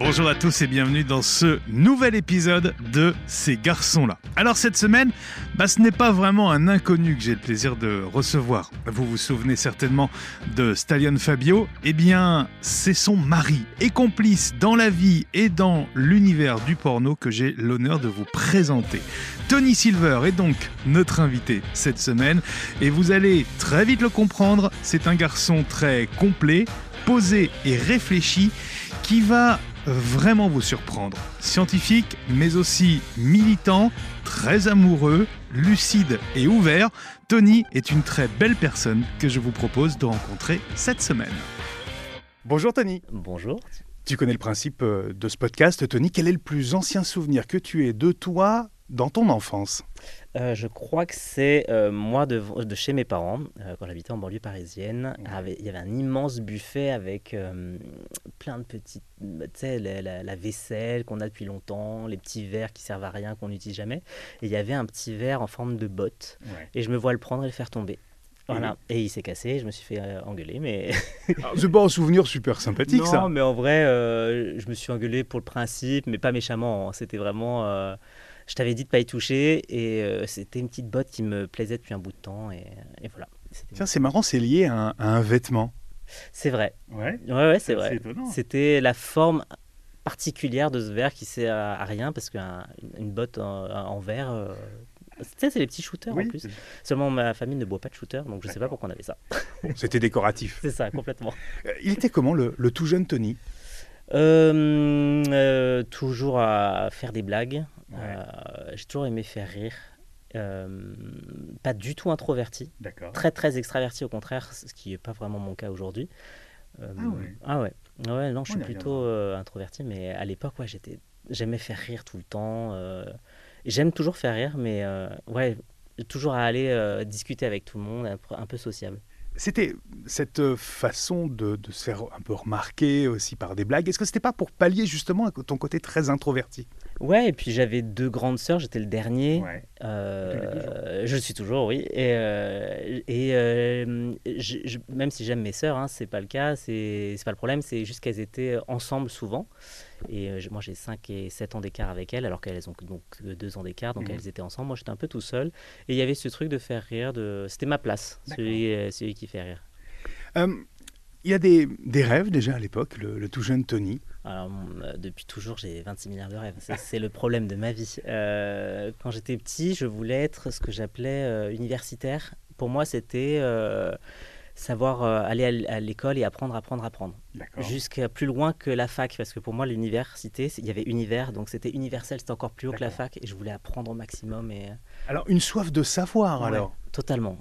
Bonjour à tous et bienvenue dans ce nouvel épisode de Ces garçons-là. Alors cette semaine, bah, ce n'est pas vraiment un inconnu que j'ai le plaisir de recevoir. Vous vous souvenez certainement de Stallion Fabio Eh bien, c'est son mari et complice dans la vie et dans l'univers du porno que j'ai l'honneur de vous présenter. Tony Silver est donc notre invité cette semaine et vous allez très vite le comprendre, c'est un garçon très complet, posé et réfléchi qui va vraiment vous surprendre. Scientifique, mais aussi militant, très amoureux, lucide et ouvert, Tony est une très belle personne que je vous propose de rencontrer cette semaine. Bonjour Tony. Bonjour. Tu connais le principe euh, de ce podcast, Tony. Quel est le plus ancien souvenir que tu aies de toi dans ton enfance? Euh, Je crois que c'est euh, moi de, chez mes parents, euh, quand j'habitais en banlieue parisienne. il y avait un immense buffet avec plein de petites. Tu sais, la, vaisselle qu'on a depuis longtemps, les petits verres qui servent à rien, qu'on n'utilise jamais. Et il y avait un petit verre en forme de botte. Et je me vois le prendre et le faire tomber. Voilà. Et il s'est cassé, je me suis fait engueuler, mais... c'est pas un souvenir super sympathique, ça Non, mais en vrai, je me suis engueulé pour le principe, mais pas méchamment. Hein. C'était vraiment je t'avais dit de pas y toucher et euh, c'était une petite botte qui me plaisait depuis un bout de temps et, voilà. Tiens, c'est marrant, c'est lié à un, vêtement. C'est vrai. Ouais. Ouais, ouais c'est vrai. C'était la forme particulière de ce verre qui sert à, rien parce qu'une botte en, verre. Euh, c'est les petits shooters en plus. Seulement ma famille ne boit pas de shooter, donc je ne sais pas pourquoi on avait ça. C'était décoratif. c'est ça, complètement. Euh, il était comment le, tout jeune Tony? Toujours à faire des blagues, euh, j'ai toujours aimé faire rire. Euh, pas du tout introverti. Très très extraverti au contraire, ce qui n'est pas vraiment mon cas aujourd'hui. Euh, ah ouais. Ah ouais. Ouais, non, je suis plutôt introverti, mais à l'époque, ouais, j'étais, j'aimais faire rire tout le temps. J'aime toujours faire rire, mais ouais, toujours à aller discuter avec tout le monde, un peu sociable. C'était cette façon de, se faire un peu remarquer aussi par des blagues. Est-ce que c'était pas pour pallier justement ton côté très introverti? Ouais, et puis j'avais deux grandes sœurs, j'étais le dernier. Euh, je suis toujours, oui. Et, euh, et euh, même si j'aime mes sœurs, hein, c'est pas le cas, c'est pas le problème, c'est juste qu'elles étaient ensemble souvent. Et moi j'ai 5 et 7 ans d'écart avec elles, alors qu'elles ont donc 2 ans d'écart, donc mhm. elles étaient ensemble. Moi j'étais un peu tout seul. Et il y avait ce truc de faire rire, de... c'était ma place, celui, celui, qui fait rire. Il y a des, des, rêves déjà à l'époque, le, tout jeune Tony Alors, euh, depuis toujours, j'ai 26 milliards de rêves. C'est le problème de ma vie. Euh, quand j'étais petit, je voulais être ce que j'appelais euh, universitaire. Pour moi, c'était savoir aller à l'école et apprendre, apprendre, apprendre. Jusqu'à plus loin que la fac, parce que pour moi, l'université, il y avait univers, donc c'était universel, c'était encore plus haut que la fac, et je voulais apprendre au maximum. Et... Alors, une soif de savoir, alors Totalement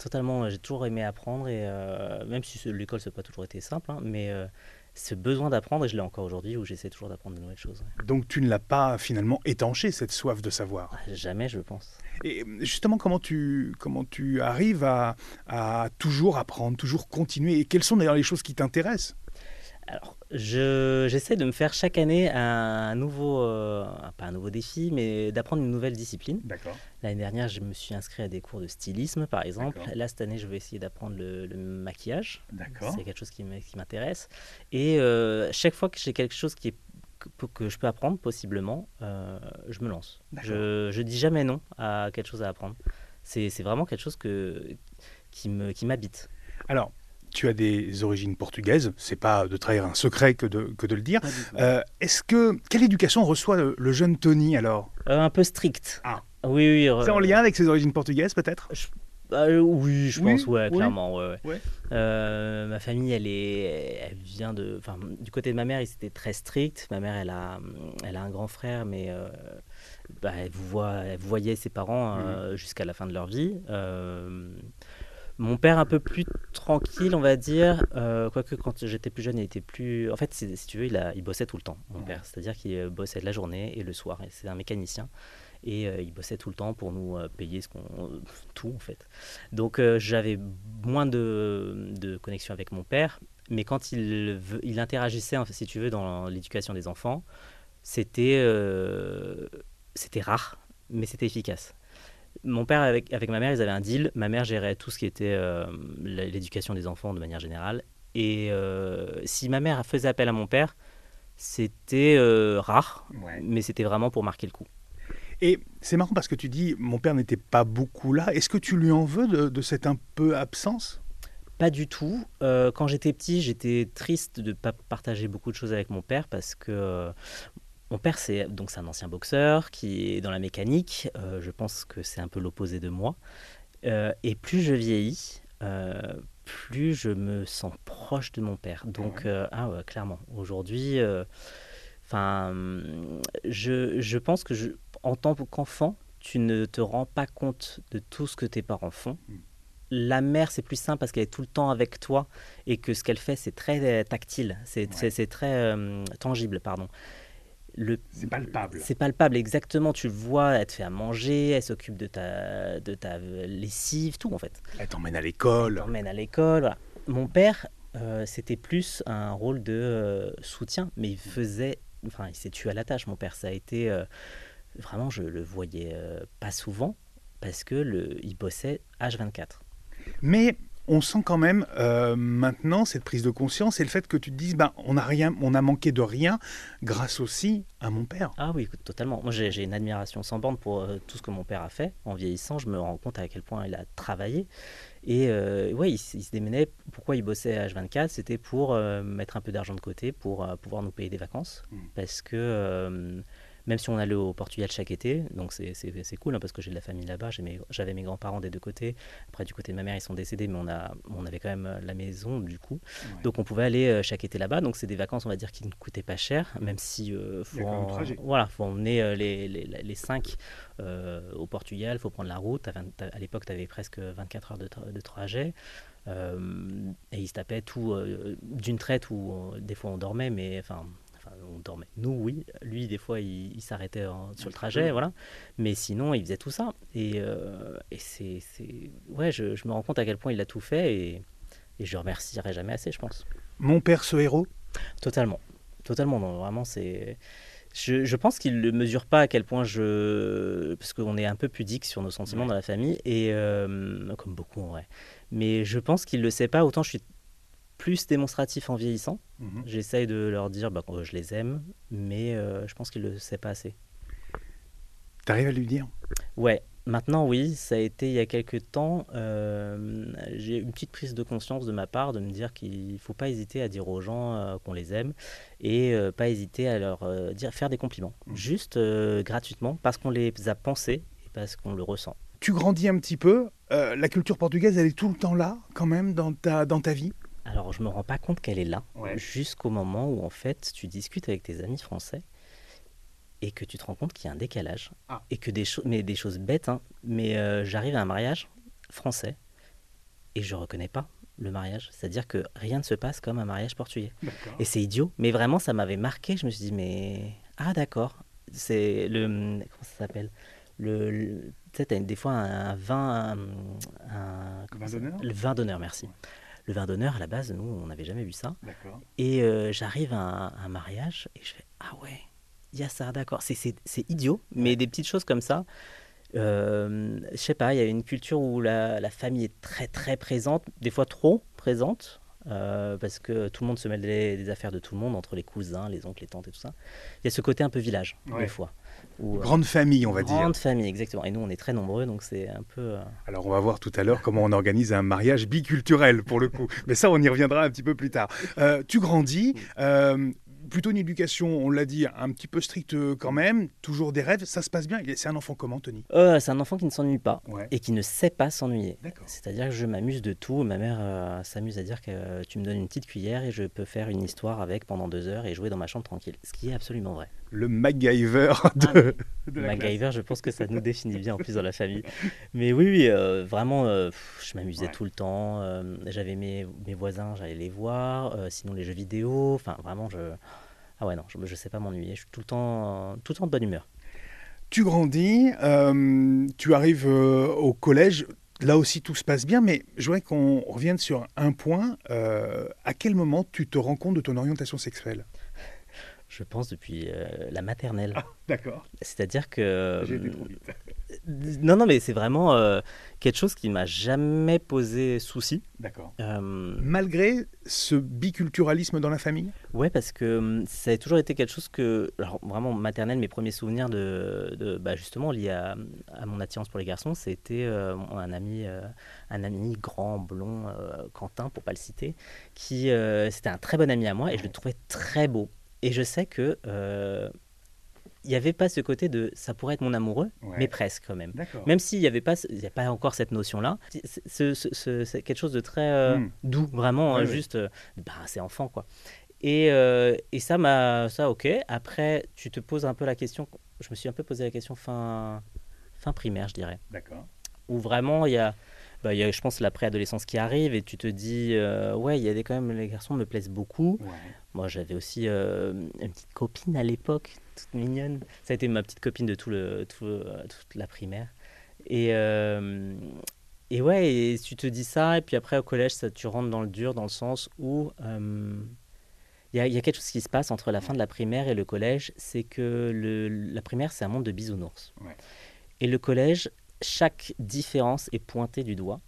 totalement. J'ai toujours aimé apprendre et euh, même si l'école ça n'a pas toujours été simple, hein, mais euh, ce besoin d'apprendre, et je l'ai encore aujourd'hui, où j'essaie toujours d'apprendre de nouvelles choses. Donc tu ne l'as pas finalement étanché, cette soif de savoir? Ah, Jamais, je pense. Et justement, comment tu, comment tu arrives à, à toujours apprendre, toujours continuer? Et quelles sont d'ailleurs les choses qui t'intéressent? Alors, j'essaie de me faire chaque année un nouveau, euh, pas un nouveau défi, mais d'apprendre une nouvelle discipline. D'accord. L'année dernière, je me suis inscrit à des cours de stylisme, par exemple. Là, cette année, je vais essayer d'apprendre le, maquillage. D'accord. C'est quelque chose qui m'intéresse. Et euh, chaque fois que j'ai quelque chose qui est que je peux apprendre possiblement, euh, je me lance. Je, je dis jamais non à quelque chose à apprendre. C'est vraiment quelque chose que, qui m'habite. Qui Alors, tu as des origines portugaises, c'est pas de trahir un secret que de, que de le dire. Euh, est-ce que quelle éducation reçoit le, jeune Tony alors? Euh, Un peu strict. Ah. Oui, oui. C'est en lien avec ses origines portugaises peut-être? Bah, Oui, je pense, ouais, clairement. Ouais, euh, ma famille, elle est, elle vient de, enfin, du côté de ma mère, ils étaient très stricts. Ma mère, elle a, elle a un grand frère, mais bah, elle, vous elle voyait ses parents mmh. jusqu'à la fin de leur vie. Mon père un peu plus tranquille, on va dire. Euh, quoique quand j'étais plus jeune, il était plus. En fait, si tu veux, il, bossait tout le temps, mon père. C'est-à-dire qu'il euh, bossait la journée et le soir. C'est un mécanicien. Et euh, il bossait tout le temps pour nous payer ce qu'on tout en fait. Donc j'avais moins de, de, connexion avec mon père, mais quand il, il interagissait, si tu veux, dans l'éducation des enfants, c'était c'était rare, mais c'était efficace. Mon père avec, avec ma mère, ils avaient un deal. Ma mère gérait tout ce qui était euh, l'éducation des enfants de manière générale. Et euh, si ma mère faisait appel à mon père, C'était rare, mais c'était vraiment pour marquer le coup. Et c'est marrant parce que tu dis, mon père n'était pas beaucoup là. Est-ce que tu lui en veux de, cette un peu absence? Pas du tout. Euh, quand j'étais petit, j'étais triste de ne pas partager beaucoup de choses avec mon père parce que euh, mon père, c'est donc un ancien boxeur qui est dans la mécanique. Euh, je pense que c'est un peu l'opposé de moi. et plus je vieillis, plus je me sens proche de mon père. Donc, ah ouais, clairement. Aujourd'hui, enfin, je, je pense que je en tant qu'enfant, tu ne te rends pas compte de tout ce que tes parents font. Hmm. La mère, c'est plus simple parce qu'elle est tout le temps avec toi et que ce qu'elle fait, c'est très euh, tactile, c'est très euh, tangible, pardon. C'est palpable. C'est palpable, exactement. Tu le vois, elle te fait à manger, elle s'occupe de ta, de ta lessive, tout en fait. Elle t'emmène à l'école. Elle t'emmène à l'école. Mon père, euh, c'était plus un rôle de soutien, mais il faisait, enfin, il s'est tué à la tâche. Mon père, ça a été vraiment, je le voyais euh, pas souvent parce que le, il bossait H24. Mais on sent quand même euh, maintenant cette prise de conscience et le fait que tu te dises, ben, on a rien, on a manqué de rien grâce aussi à mon père. Ah oui, totalement. Moi, j'ai une admiration sans borne pour euh, tout ce que mon père a fait. En vieillissant, je me rends compte à quel point il a travaillé. Et euh, ouais, il, se démenait. Pourquoi il bossait à H24 C'était pour mettre un peu d'argent de côté pour pouvoir nous payer des vacances. Mmh. Parce que même si on allait au Portugal chaque été. Donc c'est cool hein, parce que j'ai de la famille là-bas. J'avais mes, grands-parents des deux côtés. Après, du côté de ma mère, ils sont décédés, mais on, a, on avait quand même euh, la maison du coup. Donc on pouvait aller euh, chaque été là-bas. Donc c'est des vacances, on va dire, qui ne coûtaient pas cher, même si euh, faut, en, voilà, faut emmener les, les, les cinq au Portugal, il faut prendre la route. À, l'époque, tu avais presque 24 heures de, de trajet. et ils se tapaient tout d'une traite où des fois on dormait, mais enfin on dormait. Nous, oui. Lui, des fois, il, s'arrêtait sur le trajet, voilà. Mais sinon, il faisait tout ça. Et, euh, c'est, ouais, je, me rends compte à quel point il a tout fait et, et je le remercierai jamais assez, je pense. Mon père, ce héros? Totalement, totalement. vraiment, c'est. Je, pense qu'il ne mesure pas à quel point je. Parce qu'on est un peu pudique sur nos sentiments dans la famille, et euh, comme beaucoup en vrai. Mais je pense qu'il ne le sait pas. Autant je suis plus démonstratif en vieillissant. Mhm. J'essaye de leur dire bah, que je les aime, mais euh, je pense qu'ils ne le savent pas assez. Tu arrives à lui dire? Ouais, maintenant oui, ça a été il y a quelques temps. Euh, j'ai une petite prise de conscience de ma part de me dire qu'il ne faut pas hésiter à dire aux gens euh, qu'on les aime et pas hésiter à leur dire, faire des compliments, mhm. juste gratuitement, parce qu'on les a pensés et parce qu'on le ressent. Tu grandis un petit peu, la culture portugaise, elle est tout le temps là quand même dans ta, dans ta vie? Alors, je me rends pas compte qu'elle est là, jusqu'au moment où, en fait, tu discutes avec tes amis français et que tu te rends compte qu'il y a un décalage. Ah. Et que des, choses, mais des choses bêtes, hein, mais euh, j'arrive à un mariage français et je reconnais pas le mariage. C'est-à-dire que rien ne se passe comme un mariage portugais. Et c'est idiot, mais vraiment, ça m'avait marqué. Je me suis dit, mais. Ah, d'accord. C'est le. Comment ça s'appelle? Le, tu sais, as des fois un vin. Un, vin d'honneur? Le vin d'honneur, merci. Le vin d'honneur, à la base, nous, on n'avait jamais vu ça. Et euh, j'arrive à, un mariage et je fais Ah ouais, il y a ça, d'accord. C'est idiot, mais des petites choses comme ça. Euh, je sais pas, il y a une culture où la, famille est très très présente, des fois trop présente, euh, parce que tout le monde se mêle des, affaires de tout le monde, entre les cousins, les oncles, les tantes et tout ça. Il y a ce côté un peu village, des fois. Euh, grande famille, on va dire. Grande famille, exactement. Et nous, on est très nombreux, donc c'est un peu. Euh, Alors, on va voir tout à l'heure comment on organise un mariage biculturel, pour le coup. Mais ça, on y reviendra un petit peu plus tard. Euh, tu grandis plutôt une éducation, on l'a dit, un petit peu stricte quand même, toujours des rêves. Ça se passe bien. C'est un enfant comment, Tony? Euh, C'est un enfant qui ne s'ennuie pas et qui ne sait pas s'ennuyer. C'est-à-dire que je m'amuse de tout. Ma mère euh, s'amuse à dire que tu me donnes une petite cuillère et je peux faire une histoire avec pendant deux heures et jouer dans ma chambre tranquille. Ce qui est absolument vrai. Le MacGyver de, ah, MacGyver, je pense que ça nous définit bien en plus dans la famille. Mais oui, oui vraiment, je m'amusais tout le temps. J'avais mes, mes voisins, j'allais les voir. sinon, les jeux vidéo. Enfin, vraiment, je. Ah ouais, non, je ne sais pas m'ennuyer. Je suis tout le temps, tout le temps de bonne humeur. Tu grandis, euh, tu arrives euh, au collège. Là aussi, tout se passe bien, mais je voudrais qu'on revienne sur un point. Euh, à quel moment tu te rends compte de ton orientation sexuelle? Je pense depuis la maternelle. Ah, d'accord. C'est-à-dire que. J'ai été trop vite. non, non, mais c'est vraiment quelque chose qui m'a jamais posé souci. D'accord. Malgré ce biculturalisme dans la famille? Ouais, parce que hum, ça a toujours été quelque chose que. Alors, vraiment, maternelle, mes premiers souvenirs de. de bah, justement, liés à, à, mon attirance pour les garçons, c'était un ami. un ami grand, blond, Quentin, pour pas le citer, qui c'était un très bon ami à moi et je le trouvais très beau. Et je sais que euh, il n'y avait pas ce côté de ça pourrait être mon amoureux, mais presque quand même. Même s'il n'y avait pas, il y a pas encore cette notion-là. C'est quelque chose de très euh, hmm. doux, vraiment, hein, juste, euh, bah, c'est enfant quoi. Et, et ça m'a, ça ok. Après, tu te poses un peu la question. Je me suis un peu posé la question fin, fin primaire, je dirais. D'accord. Où vraiment il y a bah, y a, je pense, la préadolescence qui arrive et tu te dis, euh, ouais, il y a des, quand même, les garçons me plaisent beaucoup. Moi, j'avais aussi euh, une petite copine à l'époque, toute mignonne. Ça a été ma petite copine de tout le, tout, euh, toute la primaire. Et, et ouais, et tu te dis ça, et puis après au collège, ça, tu rentres dans le dur, dans le sens où il y, a, y, a quelque chose qui se passe entre la fin de la primaire et le collège, c'est que le, la primaire, c'est un monde de bisounours. Et le collège, chaque différence est pointée du doigt.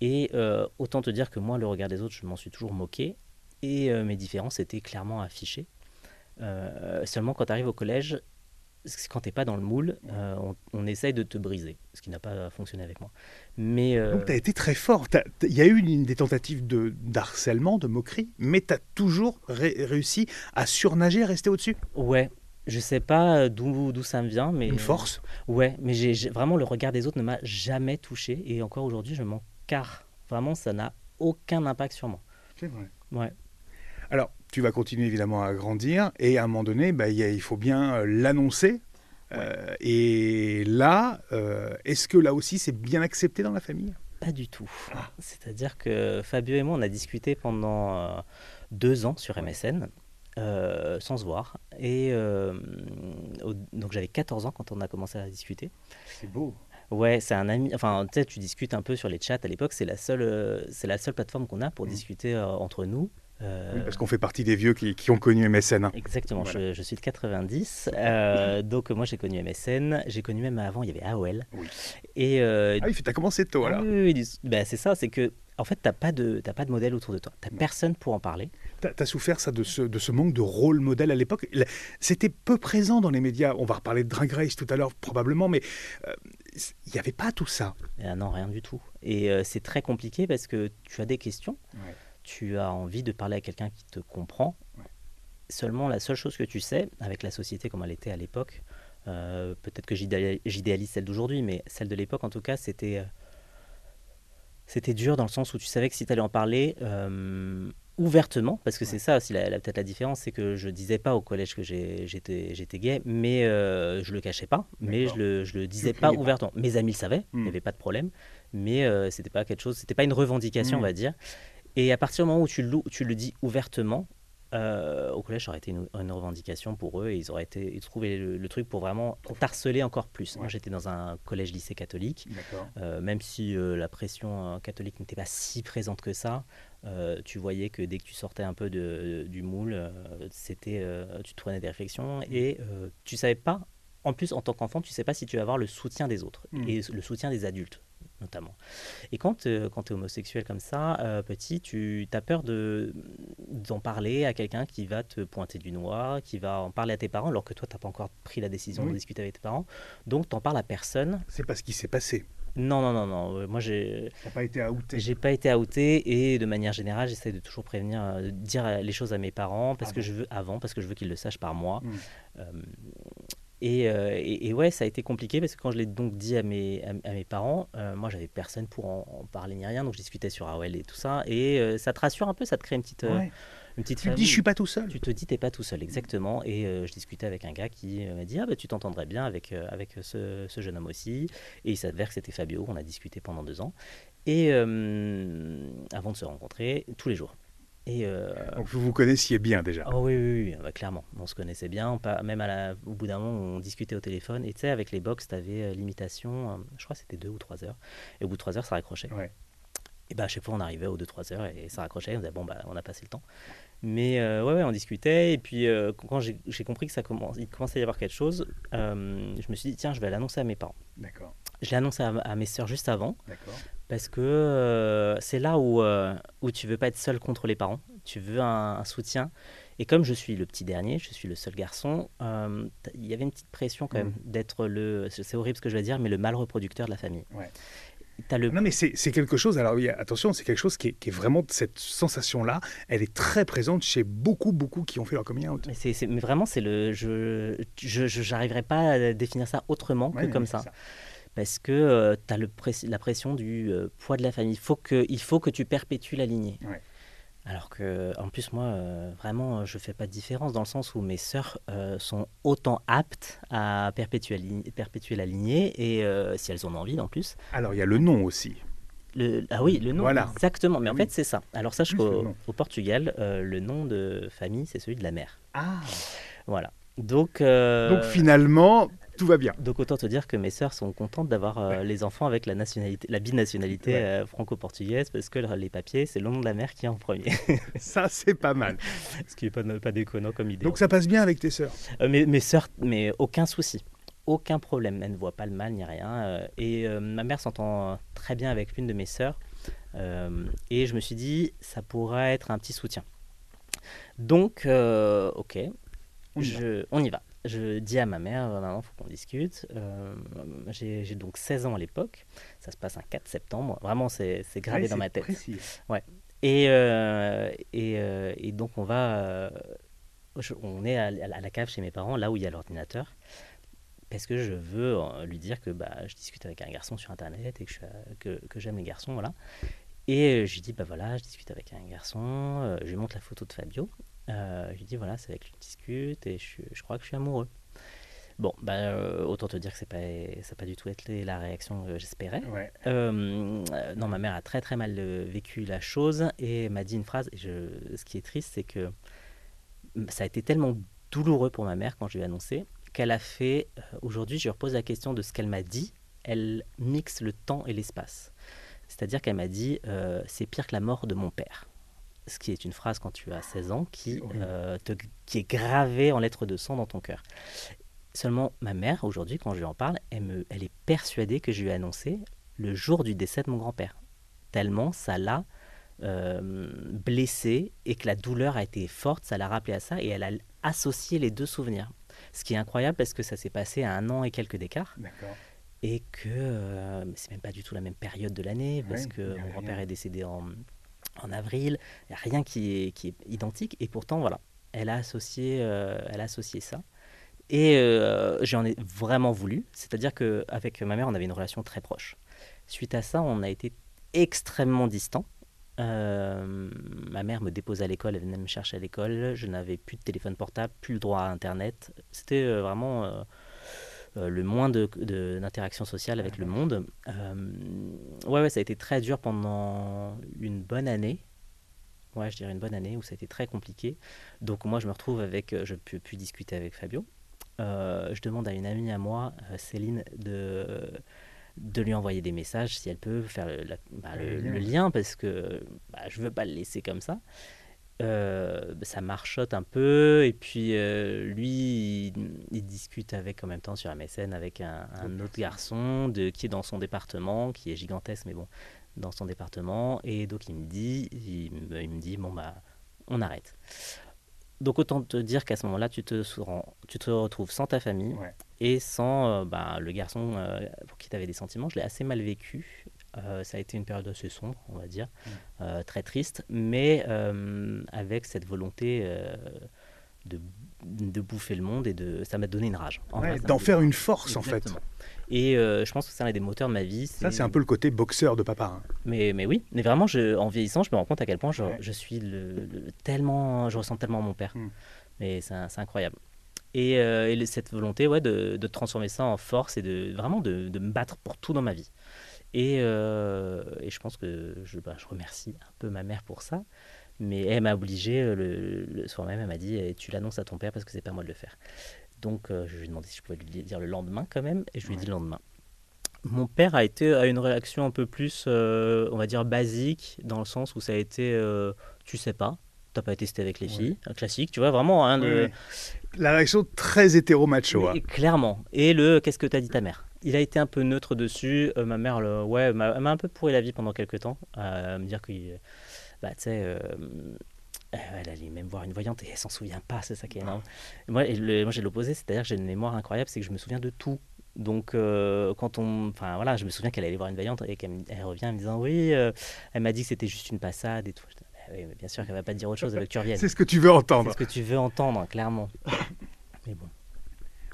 Et euh, autant te dire que moi, le regard des autres, je m'en suis toujours moqué. Et euh, mes différences étaient clairement affichées. Euh, seulement quand tu arrives au collège, quand tu n'es pas dans le moule, on, essaye de te briser, ce qui n'a pas fonctionné avec moi. Mais Donc tu as été très fort. Il y a eu une, des tentatives de, d'harcèlement, de moquerie, mais tu as toujours réussi à surnager, à rester au-dessus? Ouais, je sais pas euh, d'où ça me vient, mais une force? ouais, mais j'ai vraiment le regard des autres ne m'a jamais touché et encore aujourd'hui je m'en carre. Vraiment, ça n'a aucun impact sur moi. C'est vrai. Ouais. Alors, tu vas continuer évidemment à grandir et à un moment donné, bah, il faut bien euh, l'annoncer. Euh, et là, est-ce que là aussi c'est bien accepté dans la famille? Pas du tout. Ah. C'est-à-dire que Fabio et moi, on a discuté pendant deux ans sur MSN. Euh, sans se voir. Et euh, donc j'avais 14 ans quand on a commencé à discuter. C'est beau. Ouais, c'est un ami. Enfin, tu sais, tu discutes un peu sur les chats à l'époque. C'est la seule, euh, c'est la seule plateforme qu'on a pour mmh. discuter entre nous. Oui, parce qu'on fait partie des vieux qui, qui ont connu MSN. Hein. Exactement, je, je, suis de 90. donc moi j'ai connu MSN. J'ai connu même avant, il y avait AOL. Oui. Et, ah oui, tu as commencé tôt alors. oui, oui, ben, c'est ça, c'est que en fait, tu n'as pas, de, pas de modèle autour de toi. Tu n'as personne pour en parler. Tu as, souffert ça de ce, de ce manque de rôle modèle à l'époque. C'était peu présent dans les médias. On va reparler de Drag Race tout à l'heure probablement, mais euh, il n'y avait pas tout ça. Ah non, rien du tout. Et euh, c'est très compliqué parce que tu as des questions. Tu as envie de parler à quelqu'un qui te comprend. Seulement, la seule chose que tu sais, avec la société comme elle était à l'époque, euh, peut-être que j'idéalise celle d'aujourd'hui, mais celle de l'époque en tout cas, c'était c'était dur dans le sens où tu savais que si tu allais en parler euh, ouvertement, parce que c'est ça aussi la, peut-être la différence, c'est que je disais pas au collège que j'étais gay, mais euh, je le cachais pas, mais je le, je le disais pas ouvertement. Mes amis le savaient, il n'y hmm. avait pas de problème, mais euh, c'était pas quelque chose, c'était pas une revendication, on hmm. va dire. Et à partir du moment où tu, tu le dis ouvertement, euh, au collège, ça aurait été une, revendication pour eux et ils auraient été, ils trouvaient le, truc pour vraiment harceler encore plus. Moi, j'étais dans un collège-lycée catholique, euh, même si euh, la pression catholique n'était pas si présente que ça. tu voyais que dès que tu sortais un peu de, du moule, c'était, tu te prenais des réflexions mm. et tu savais pas. En plus, en tant qu'enfant, tu sais pas si tu vas avoir le soutien des autres mm. et le soutien des adultes notamment. Et quand, euh, quand tu es homosexuel comme ça, euh, petit, tu as peur d'en parler à quelqu'un qui va te pointer du noir, qui va en parler à tes parents, alors que toi, tu n'as pas encore pris la décision de discuter avec tes parents. Donc, tu n'en parles à personne. C'est pas ce qui s'est passé. Non, non, non, non. Euh, moi, j'ai. Pas été outé. J'ai pas été outé et de manière générale, j'essaie de toujours prévenir, dire les choses à mes parents parce que je veux avant, parce que je veux qu'ils le sachent par moi. Mmh. Euh, et, ouais, ça a été compliqué parce que quand je l'ai donc dit à mes, à, mes parents, euh, moi j'avais personne pour en, parler ni rien, donc je discutais sur AOL et tout ça. Et euh, ça te rassure un peu, ça te crée une petite, une petite Tu te dis, je suis pas tout seul. Tu te dis, t'es pas tout seul, exactement. Et je discutais avec un gars qui m'a dit, ah bah tu t'entendrais bien avec, avec ce, ce, jeune homme aussi. Et il s'avère que c'était Fabio, on a discuté pendant deux ans. Et avant de se rencontrer, tous les jours. Et euh, Donc vous vous connaissiez bien déjà oh oui, oui, bah, clairement. On se connaissait bien. même à la, au bout d'un moment, on discutait au téléphone. Et tu sais, avec les box, tu avais euh, l'imitation, euh, je crois que c'était deux ou trois heures. Et au bout de trois heures, ça raccrochait. Et bah, à chaque fois, on arrivait aux 2-3 heures et ça raccrochait. On disait, bon, bah, on a passé le temps. Mais euh, ouais, ouais, on discutait. Et puis, euh, quand j'ai compris que ça commence, il commençait à y avoir quelque chose, je me suis dit, tiens, je vais l'annoncer à mes parents. D'accord. J'ai annoncé à, mes sœurs juste avant. D'accord. Parce que c'est là où, où tu veux pas être seul contre les parents. Tu veux un, soutien. Et comme je suis le petit dernier, je suis le seul garçon, il y avait une petite pression quand même mmh. d'être le. C'est horrible ce que je vais dire, mais le mal reproducteur de la famille. Ouais. Non, mais c'est quelque chose, alors oui, attention, c'est quelque chose qui est, qui est, vraiment, cette sensation-là, elle est très présente chez beaucoup, beaucoup qui ont fait leur coming out. Mais, mais vraiment, c'est le. Je n'arriverai pas à définir ça autrement que comme ça. Parce que euh, tu as le la pression du euh, poids de la famille. Il faut, que, il faut que tu perpétues la lignée. Alors que, en plus, moi, euh, vraiment, je fais pas de différence dans le sens où mes sœurs euh, sont autant aptes à perpétuer, perpétuer la lignée et euh, si elles en ont envie en plus. Alors, il y a le nom aussi. Le, ah oui, le nom, voilà. exactement. Mais en fait, c'est ça. Alors, sache qu'au au Portugal, le nom de famille, c'est celui de la mère. Ah Voilà. Donc, Donc finalement, tout va bien. Donc autant te dire que mes sœurs sont contentes d'avoir euh, les enfants avec la nationalité, la binationalité euh, franco-portugaise parce que les papiers, c'est le nom de la mère qui est en premier. ça, c'est pas mal. Ce qui n'est pas, pas déconnant comme idée. Donc ça passe bien avec tes sœurs? Euh, mes, mes sœurs, mais aucun souci. Aucun problème. Elle ne voit pas le mal ni rien. et ma mère s'entend très bien avec l'une de mes sœurs. et je me suis dit, ça pourrait être un petit soutien. Donc, ok, on y va je dis à ma mère, euh, maman, il faut qu'on discute. Euh, j'ai donc 16 ans à l'époque. Ça se passe un 4 septembre. Vraiment, c'est gravé dans ma tête. Précis. Ouais. Et, euh, et, et, donc, on va. on est à, la cave chez mes parents, là où il y a l'ordinateur. Parce que je veux lui dire que bah, je discute avec un garçon sur Internet et que, que, que j'aime les garçons. Voilà. Et je lui dis, bah voilà, je discute avec un garçon. je lui montre la photo de Fabio. Euh, je lui dis voilà, c'est avec lui que je discute et je, je, crois que je suis amoureux. Bon, bah, euh, autant te dire que c'est pas, ça pas du tout été la réaction que j'espérais. Euh, non, ma mère a très très mal vécu la chose et m'a dit une phrase. Et je, ce qui est triste, c'est que ça a été tellement douloureux pour ma mère quand je lui ai annoncé qu'elle a fait. Aujourd'hui, je lui repose la question de ce qu'elle m'a dit. Elle mixe le temps et l'espace. C'est-à-dire qu'elle m'a dit c'est pire que la mort de mon père ce qui est une phrase quand tu as 16 ans qui, euh, qui est gravée en lettres de sang dans ton cœur. Seulement, ma mère, aujourd'hui, quand je lui en parle, elle, me, elle est persuadée que je lui ai annoncé le jour du décès de mon grand-père. Tellement ça l'a euh, blessée et que la douleur a été forte, ça l'a rappelé à ça et elle a associé les deux souvenirs. Ce qui est incroyable parce que ça s'est passé à un an et quelques d'écart. Et que euh, c'est même pas du tout la même période de l'année parce que mon grand-père est décédé en en avril. A rien qui est, identique. Et pourtant, voilà, elle a associé, euh, elle a associé ça. Et euh, j'en ai vraiment voulu. C'est-à-dire qu'avec ma mère, on avait une relation très proche. Suite à ça, on a été extrêmement distants. Euh, ma mère me déposait à l'école, elle venait me chercher à l'école. Je n'avais plus de téléphone portable, plus le droit à Internet. C'était vraiment le moins d'interaction de, sociale avec le monde. Euh, ouais, ouais, ça a été très dur pendant une bonne année. Ouais, je dirais une bonne année où ça a été très compliqué. Donc moi, je me retrouve avec, euh, je peux plus discuter avec Fabio. je demande à une amie à moi, Céline, de de lui envoyer des messages si elle peut faire le, bah, lien parce que bah, je veux pas le laisser comme ça. Euh, ça marchote un peu et puis euh, lui il, discute avec en même temps sur MSN avec un, autre garçon de, qui est dans son département qui est gigantesque mais bon dans son département et donc il me dit il, me dit bon bah on arrête. Donc autant te dire qu'à ce moment-là tu te, tu te retrouves sans ta famille et sans euh, bah, le garçon pour qui tu avais des sentiments. Je l'ai assez mal vécu euh, ça a été une période assez sombre, on va dire, mm. euh, très triste, mais euh, avec cette volonté de, de, bouffer le monde et de, ça m'a donné une rage. D'en faire une force en fait. Et je pense que c'est un des moteurs de ma vie. Ça, c'est un peu le côté boxeur de papa. Hein. Mais, mais oui, mais vraiment, je, en vieillissant, je me rends compte à quel point je, je suis le, tellement, je ressens tellement mon père. Mm. Mais c'est incroyable. Et, et, cette volonté ouais, de, de, transformer ça en force et de vraiment de, de, me battre pour tout dans ma vie. Euh, et, je pense que je, bah, je, remercie un peu ma mère pour ça. Mais elle m'a obligé, euh, le, soir même, elle m'a dit eh, Tu l'annonces à ton père parce que c'est pas moi de le faire. Donc euh, je lui ai demandé si je pouvais lui dire le lendemain quand même, et je lui ai dit le lendemain. Mon père a été à une réaction un peu plus, on va dire, basique, dans le sens où ça a été tu sais pas, t'as pas testé avec les filles, un classique, tu vois, vraiment. Hein, de... La réaction très hétéro-macho. Hein. Clairement. Et le qu'est-ce que t'as dit ta mère? Il a été un peu neutre dessus. Euh, ma mère, le, ouais, m'a un peu pourri la vie pendant quelques temps, à me dire que, bah, tu sais, euh, elle allait même voir une voyante et elle s'en souvient pas, c'est ça qui est énorme. Moi, moi j'ai l'opposé, c'est-à-dire que j'ai une mémoire incroyable, c'est que je me souviens de tout. Donc, euh, quand on. Enfin, voilà, je me souviens qu'elle allait voir une voyante et qu'elle revient en me disant Oui, elle m'a dit que c'était juste une passade et tout oui, mais bien sûr qu'elle va pas te dire autre chose, avec que tu reviennes. C'est ce que tu veux entendre. C'est ce que tu veux entendre, clairement. mais bon.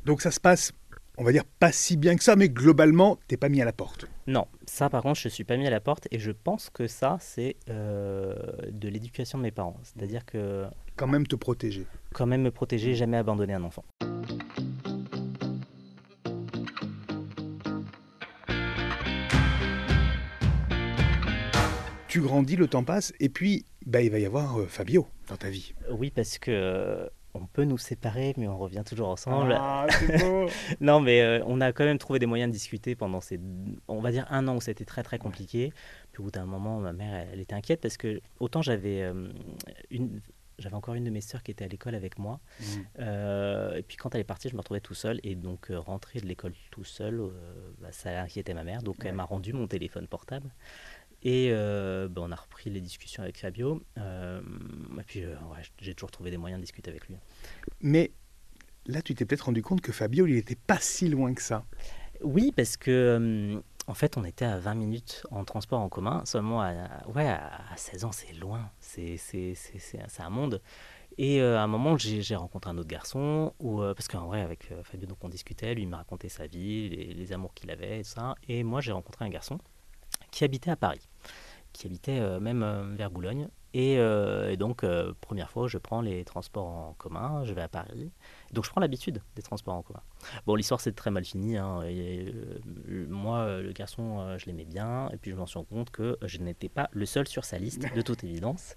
Donc ça se passe, on va dire, pas si bien que ça, mais globalement, t'es pas mis à la porte. Non, ça par contre, je suis pas mis à la porte et je pense que ça, c'est euh, de l'éducation de mes parents. C'est-à-dire que... Quand même te protéger. Quand même me protéger, jamais abandonner un enfant. tu grandis, le temps passe, et puis bah, il va y avoir euh, Fabio dans ta vie. Oui, parce que euh, on peut nous séparer, mais on revient toujours ensemble. Ah, beau Non, mais euh, on a quand même trouvé des moyens de discuter pendant ces, on va dire un an où c'était très très compliqué. Puis au bout d'un moment, ma mère, elle, était inquiète parce que autant j'avais une, j'avais encore une de mes sœurs qui était à l'école avec moi. Mmh. et puis quand elle est partie, je me retrouvais tout seul. Et donc rentrer de l'école tout seul, bah, ça inquiétait ma mère. Donc elle m'a rendu mon téléphone portable. Et euh, bah, on a repris les discussions avec Fabio. Euh, et puis euh, j'ai toujours trouvé des moyens de discuter avec lui. Mais là, tu t'es peut-être rendu compte que Fabio, il n'était pas si loin que ça. Oui, parce que en fait, on était à 20 minutes en transport en commun. Seulement, à, ouais, à 16 ans, c'est loin. C'est un monde. Et à un moment, j'ai rencontré un autre garçon, où, parce qu'en vrai, avec Fabio, donc, on discutait, lui il me racontait sa vie, les, les amours qu'il avait, et ça. Et moi, j'ai rencontré un garçon qui habitait à Paris, qui habitait euh, même euh, vers Boulogne. Euh, et, donc, première fois, je prends les transports en commun, je vais à Paris. Donc, je prends l'habitude des transports en commun. Bon, l'histoire, c'est très mal fini. Hein, et, moi, le garçon, je l'aimais bien. Et puis, je m'en suis rendu compte que je n'étais pas le seul sur sa liste, de toute évidence.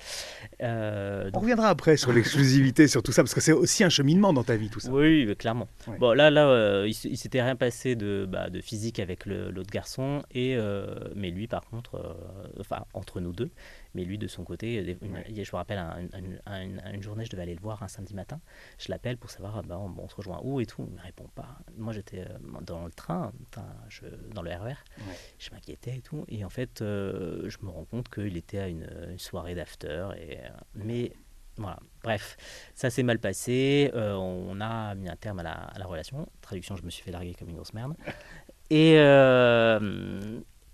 On reviendra après sur l'exclusivité, sur tout ça, parce que c'est aussi un cheminement dans ta vie, tout ça. Oui, clairement. Bon, là, là il, il s'était rien passé de, bah, de physique avec l'autre garçon. Et, mais lui, par contre, enfin, entre nous deux, mais lui, de son côté, je me rappelle, une, journée, je devais aller le voir un samedi matin. Je l'appelle pour savoir, ah bah, on, se rejoint où et tout. Il ne me répond pas. Moi, j'étais euh, dans le train, je, dans le RER. E je m'inquiétais et tout. Et en fait, euh, je me rends compte qu'il était à une, soirée d'after. Et, euh, mais voilà, bref, ça s'est mal passé. on a mis un terme à la, à la, relation. Traduction, je me suis fait larguer comme une grosse merde. Et,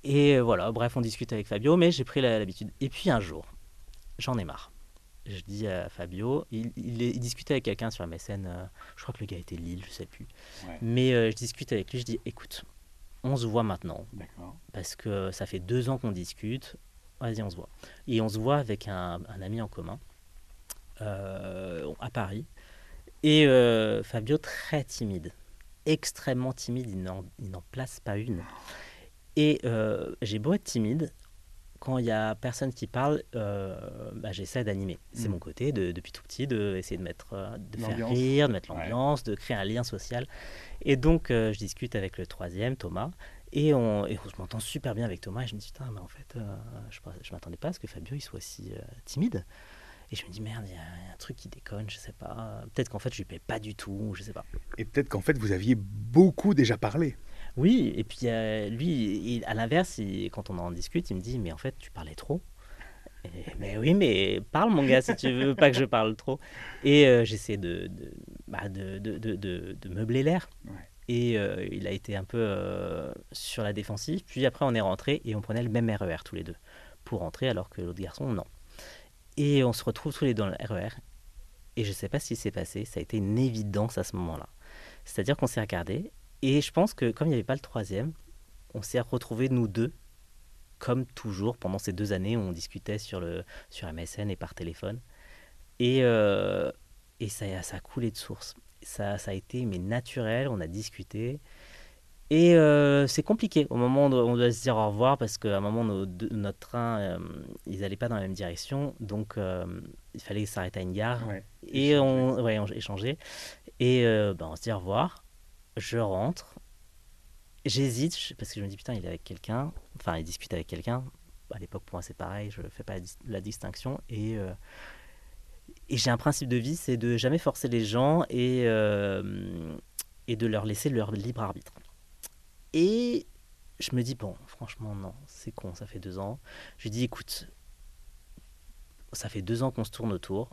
et voilà, bref, on discute avec Fabio, mais j'ai pris l'habitude. Et puis un jour, j'en ai marre. Je dis à Fabio, il, il, discutait avec quelqu'un sur MSN, euh, je crois que le gars était Lille, je sais plus. Mais euh, je discute avec lui, je dis écoute, on se voit maintenant. Parce que ça fait deux ans qu'on discute, vas-y, on se voit. Et on se voit avec un, ami en commun euh, à Paris. Et Fabio, très timide, extrêmement timide, il n'en place pas une. Et euh, j'ai beau être timide, quand il y a personne qui parle, euh, bah, j'essaie d'animer. C'est mm. mon côté depuis tout petit, d'essayer de, mettre, euh, de faire rire, de mettre l'ambiance, de créer un lien social. Et donc, je discute avec le troisième, Thomas, et, on, et je m'entends super bien avec Thomas. Et je me dis, putain, mais en fait, je ne m'attendais pas à ce que Fabio il soit si timide. Et je me dis, merde, il y, a un truc qui déconne, je sais pas. Peut-être qu'en fait, je lui plais pas du tout, je sais pas. Et peut-être qu'en fait, vous aviez beaucoup déjà parlé. Oui, et puis euh, lui, à l'inverse, quand on en discute, il me dit, mais en fait, tu parlais trop. mais oui, mais parle mon gars si tu veux pas que je parle trop. Et euh, j'essaie de, de, bah, de, de, meubler l'air. Et euh, il a été un peu sur la défensive. Puis après, on est rentré et on prenait le même RER e tous les deux pour rentrer, alors que l'autre garçon, non. Et on se retrouve tous les deux dans le RER. E et je sais pas ce qui s'est passé. Ça a été une évidence à ce moment-là. C'est-à-dire qu'on s'est regardé et je pense que comme il n'y avait pas le troisième, on s'est retrouvés nous deux, comme toujours pendant ces deux années où on discutait sur, le, sur MSN et par téléphone. Et, euh, et ça, ça a coulé de source. Ça, ça a été mais naturel, on a discuté. Et euh, c'est compliqué au moment où on doit se dire au revoir parce qu'à un moment, notre train, euh, ils n'allaient pas dans la même direction. Donc, il fallait s'arrêter à une gare. et on, ouais, on échangeait. Et ben, on se dit au revoir je rentre j'hésite parce que je me dis putain, il est avec quelqu'un, enfin, il discute avec quelqu'un. À l'époque, pour moi, c'est pareil, je fais pas la, distinction. Et, euh, et j'ai un principe de vie, c'est de jamais forcer les gens et, euh, et de leur laisser leur libre arbitre. Et je me dis, bon, franchement, non, c'est con, ça fait deux ans. Je lui dis, écoute, ça fait deux ans qu'on se tourne autour,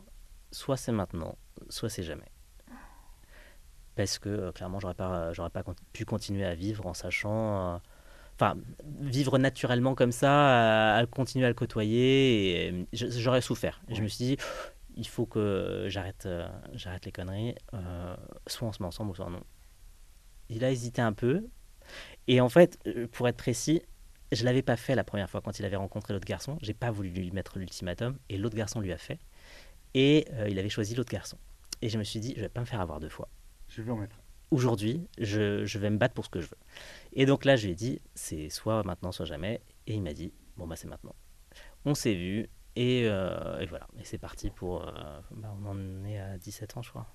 soit c'est maintenant, soit c'est jamais. Parce que euh, clairement, j'aurais pas, j'aurais pas pu continuer à vivre en sachant. Euh, enfin, vivre naturellement comme ça, à, continuer à le côtoyer, et j'aurais souffert. je me suis dit, il faut que j'arrête, euh, j'arrête les conneries. soit on se met ensemble, soit non. Il a hésité un peu. Et en fait, pour être précis, je l'avais pas fait la première fois quand il avait rencontré l'autre garçon. J'ai pas voulu lui mettre l'ultimatum et l'autre garçon lui a fait. Et euh, il avait choisi l'autre garçon. Et je me suis dit, je vais pas me faire avoir deux fois. Je vais en mettre. Aujourd'hui, je, je, vais me battre pour ce que je veux. Et donc là, je lui ai dit, c'est soit maintenant, soit jamais. Et il m'a dit, bon bah c'est maintenant. On s'est vu et, euh, et, voilà. Et c'est parti pour. Euh, bah, on en est à 17 ans, je crois.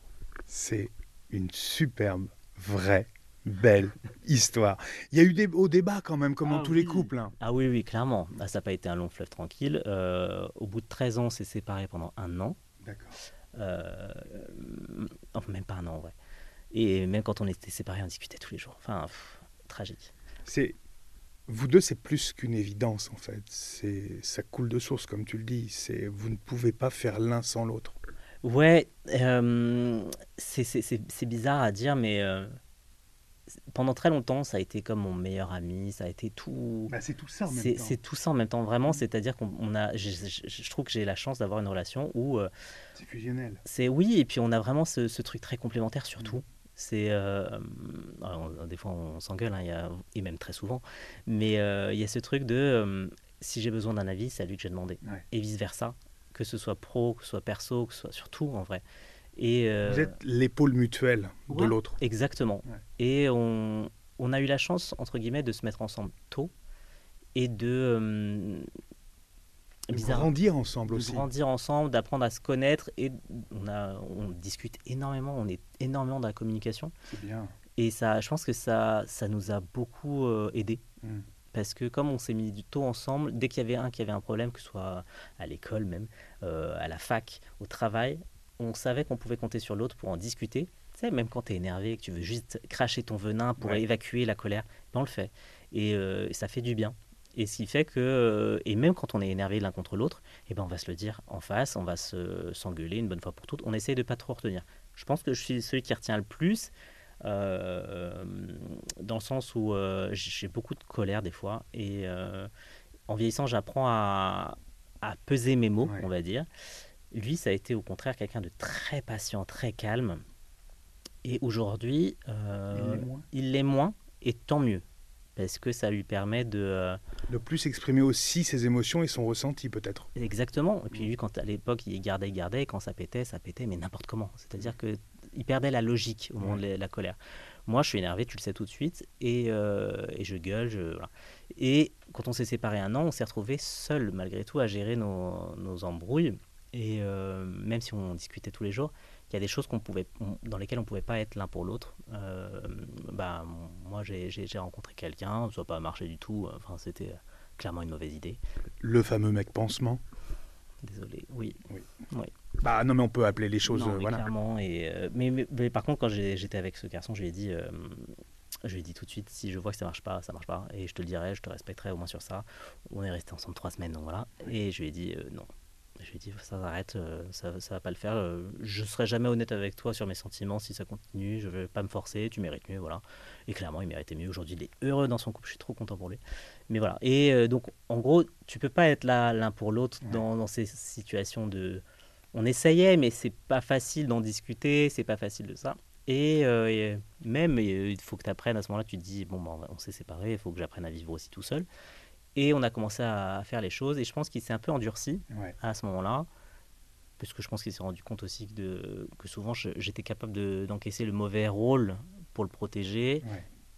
C'est une superbe, vraie belle histoire. Il y a eu des hauts débats quand même, comme dans ah tous les couples. Hein. Ah oui, oui, clairement. Ah, ça n'a pas été un long fleuve tranquille. Euh, au bout de 13 ans, on s'est séparés pendant un an. D'accord. Euh, enfin, même pas un an, en vrai. Et même quand on était séparés, on discutait tous les jours. Enfin, tragique. C'est vous deux, c'est plus qu'une évidence en fait. C'est ça coule de source, comme tu le dis. C'est vous ne pouvez pas faire l'un sans l'autre. Ouais, euh, c'est bizarre à dire, mais pendant très longtemps, ça a été comme mon meilleur ami, ça a été tout. Bah, c'est tout ça en même temps. C'est tout ça en même temps, vraiment. C'est-à-dire qu'on a, je, trouve que j'ai la chance d'avoir une relation où. Euh, c'est fusionnel. C'est oui, et puis on a vraiment ce, truc très complémentaire surtout. Mm. C'est euh, des fois on s'engueule, hein, et même très souvent, mais euh, il y a ce truc de si j'ai besoin d'un avis, c'est à lui que j'ai demandé, et vice versa, que ce soit pro, que ce soit perso, que ce soit surtout en vrai. Euh, Vous êtes l'épaule mutuelle de l'autre. Exactement. Et on, on, a eu la chance, entre guillemets, de se mettre ensemble tôt et de... Euh, grandir ensemble aussi. grandir ensemble, d'apprendre à se connaître. Et on, a, on discute énormément, on est énormément dans la communication. C'est bien. Et ça, je pense que ça, ça nous a beaucoup euh, aidé. Hmm. Parce que comme on s'est mis du tôt ensemble, dès qu'il y avait un qui avait un problème, que ce soit à l'école même, à la fac, au travail, on savait qu'on pouvait compter sur l'autre pour en discuter. Tu sais, même quand tu es énervé, que tu veux juste cracher ton venin pour évacuer la colère, ben on le fait. Et euh, ça fait du bien. Et ce qui fait que, euh, et même quand on est énervé l'un contre l'autre, eh ben on va se le dire en face, on va se, s'engueuler une bonne fois pour toutes. On essaie de pas trop retenir. Je pense que je suis celui qui retient le plus, euh, dans le sens où j'ai beaucoup de colère des fois. Et en vieillissant, j'apprends à, peser mes mots, on va dire. Lui, ça a été au contraire quelqu'un de très patient, très calme. Et aujourd'hui, euh, il l'est moins. et tant mieux. Parce que ça lui permet de... Euh, de plus exprimer aussi ses émotions et son ressenti peut-être. Exactement. Et puis lui, quand à l'époque, il gardait, il gardait, quand ça pétait, ça pétait, mais n'importe comment. C'est-à-dire que il perdait la logique au moment de la colère. Moi, je suis énervé, tu le sais tout de suite, et, euh, et je gueule. Je, Et quand on s'est séparés un an, on s'est retrouvés seuls, malgré tout, à gérer nos, nos embrouilles. Et euh, même si on discutait tous les jours, il y a des choses qu'on pouvait, dans lesquelles on ne pouvait pas être l'un pour l'autre. Euh, bah, moi, j'ai rencontré quelqu'un, ça n'a pas marché du tout. Enfin, c'était clairement une mauvaise idée. Le fameux mec pansement Désolé, oui. oui. Bah non, mais on peut appeler les choses. Non, voilà. Clairement. Et, euh, mais, mais, par contre, quand j'étais avec ce garçon, je lui ai dit. je lui ai dit tout de suite, si je vois que ça marche pas, ça marche pas, et je te le dirai, je te respecterai au moins sur ça. On est resté ensemble trois semaines, donc voilà. Et je lui ai dit non, je lui ai dit, ça s'arrête, euh, ça, ça va pas le faire. Euh, je serai jamais honnête avec toi sur mes sentiments si ça continue. Je vais pas me forcer, tu mérites mieux, voilà. Et clairement, il méritait mieux. Aujourd'hui, il est heureux dans son couple. Je suis trop content pour lui. Mais voilà. Et euh, donc, en gros, tu peux pas être là l'un pour l'autre dans, dans, ces situations de. On essayait, mais c'est pas facile d'en discuter. C'est pas facile de ça. Et, même, il faut que tu apprennes à ce moment-là. Tu te dis, bon, bah, on s'est séparés. Il faut que j'apprenne à vivre aussi tout seul. Et on a commencé à faire les choses. Et je pense qu'il s'est un peu endurci à ce moment-là. Parce que je pense qu'il s'est rendu compte aussi que, que souvent j'étais capable d'encaisser le mauvais rôle pour le protéger.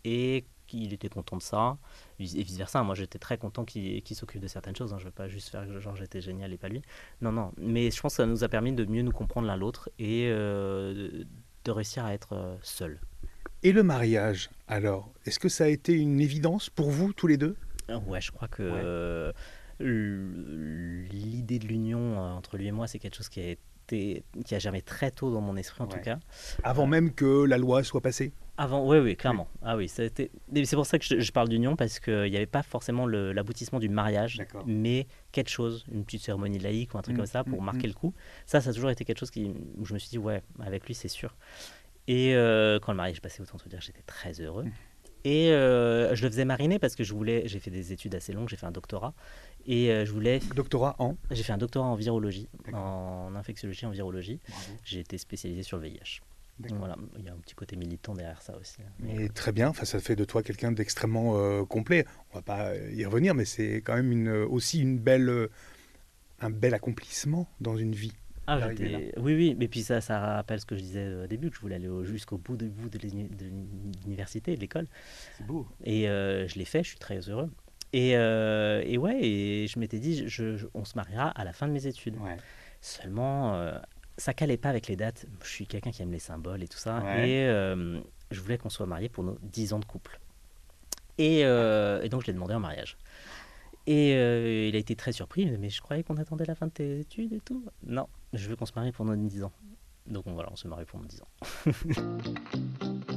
Et qu'il était content de ça. Et vice versa. Moi, j'étais très content qu'il s'occupe de certaines choses. Hein. Je ne veux pas juste faire genre j'étais génial et pas lui. Non, non. Mais je pense que ça nous a permis de mieux nous comprendre l'un l'autre et euh, de réussir à être euh, seul. Et le mariage, alors, est-ce que ça a été une évidence pour vous tous les deux? Ouais, je crois que l'idée de l'union entre lui et moi, c'est quelque chose qui a été qui a jamais très tôt dans mon esprit en tout cas. Avant même que la loi soit passée avant, oui, oui, clairement. Ah oui, c'est pour ça que je, parle d'union parce qu'il n'y avait pas forcément l'aboutissement du mariage, mais quelque chose, une petite cérémonie laïque ou un truc mmh, comme ça pour mmh, marquer mmh. le coup. Ça, ça a toujours été quelque chose qui, où je me suis dit, ouais, avec lui, c'est sûr. Et euh, quand le mariage passait, autant te dire, j'étais très heureux. Et euh, je le faisais mariner parce que je voulais. J'ai fait des études assez longues, j'ai fait un doctorat. Et euh, je voulais. Doctorat en J'ai fait un doctorat en virologie, en infectiologie, en virologie. J'ai été spécialisé sur le VIH. Voilà, il y a un petit côté militant derrière ça aussi. Hein. Mais très bien, enfin, ça fait de toi quelqu'un d'extrêmement euh, complet. On va pas y revenir, mais c'est quand même une, aussi une belle, un bel accomplissement dans une vie. Ah, oui, oui, mais puis ça, ça rappelle ce que je disais au début, que je voulais aller jusqu'au bout de, bout de l'université, de l'école. C'est beau. Et euh, je l'ai fait, je suis très heureux. Et, et ouais, et je m'étais dit, je, on se mariera à la fin de mes études. Ouais. Seulement, ça calait pas avec les dates. Je suis quelqu'un qui aime les symboles et tout ça. Et euh, je voulais qu'on soit mariés pour nos 10 ans de couple. Et, euh, donc, je l'ai demandé en mariage. Et euh, il a été très surpris. Mais je croyais qu'on attendait la fin de tes études et tout. Non, je veux qu'on se marie nos 10 ans. Donc voilà, on se marie nos 10 ans.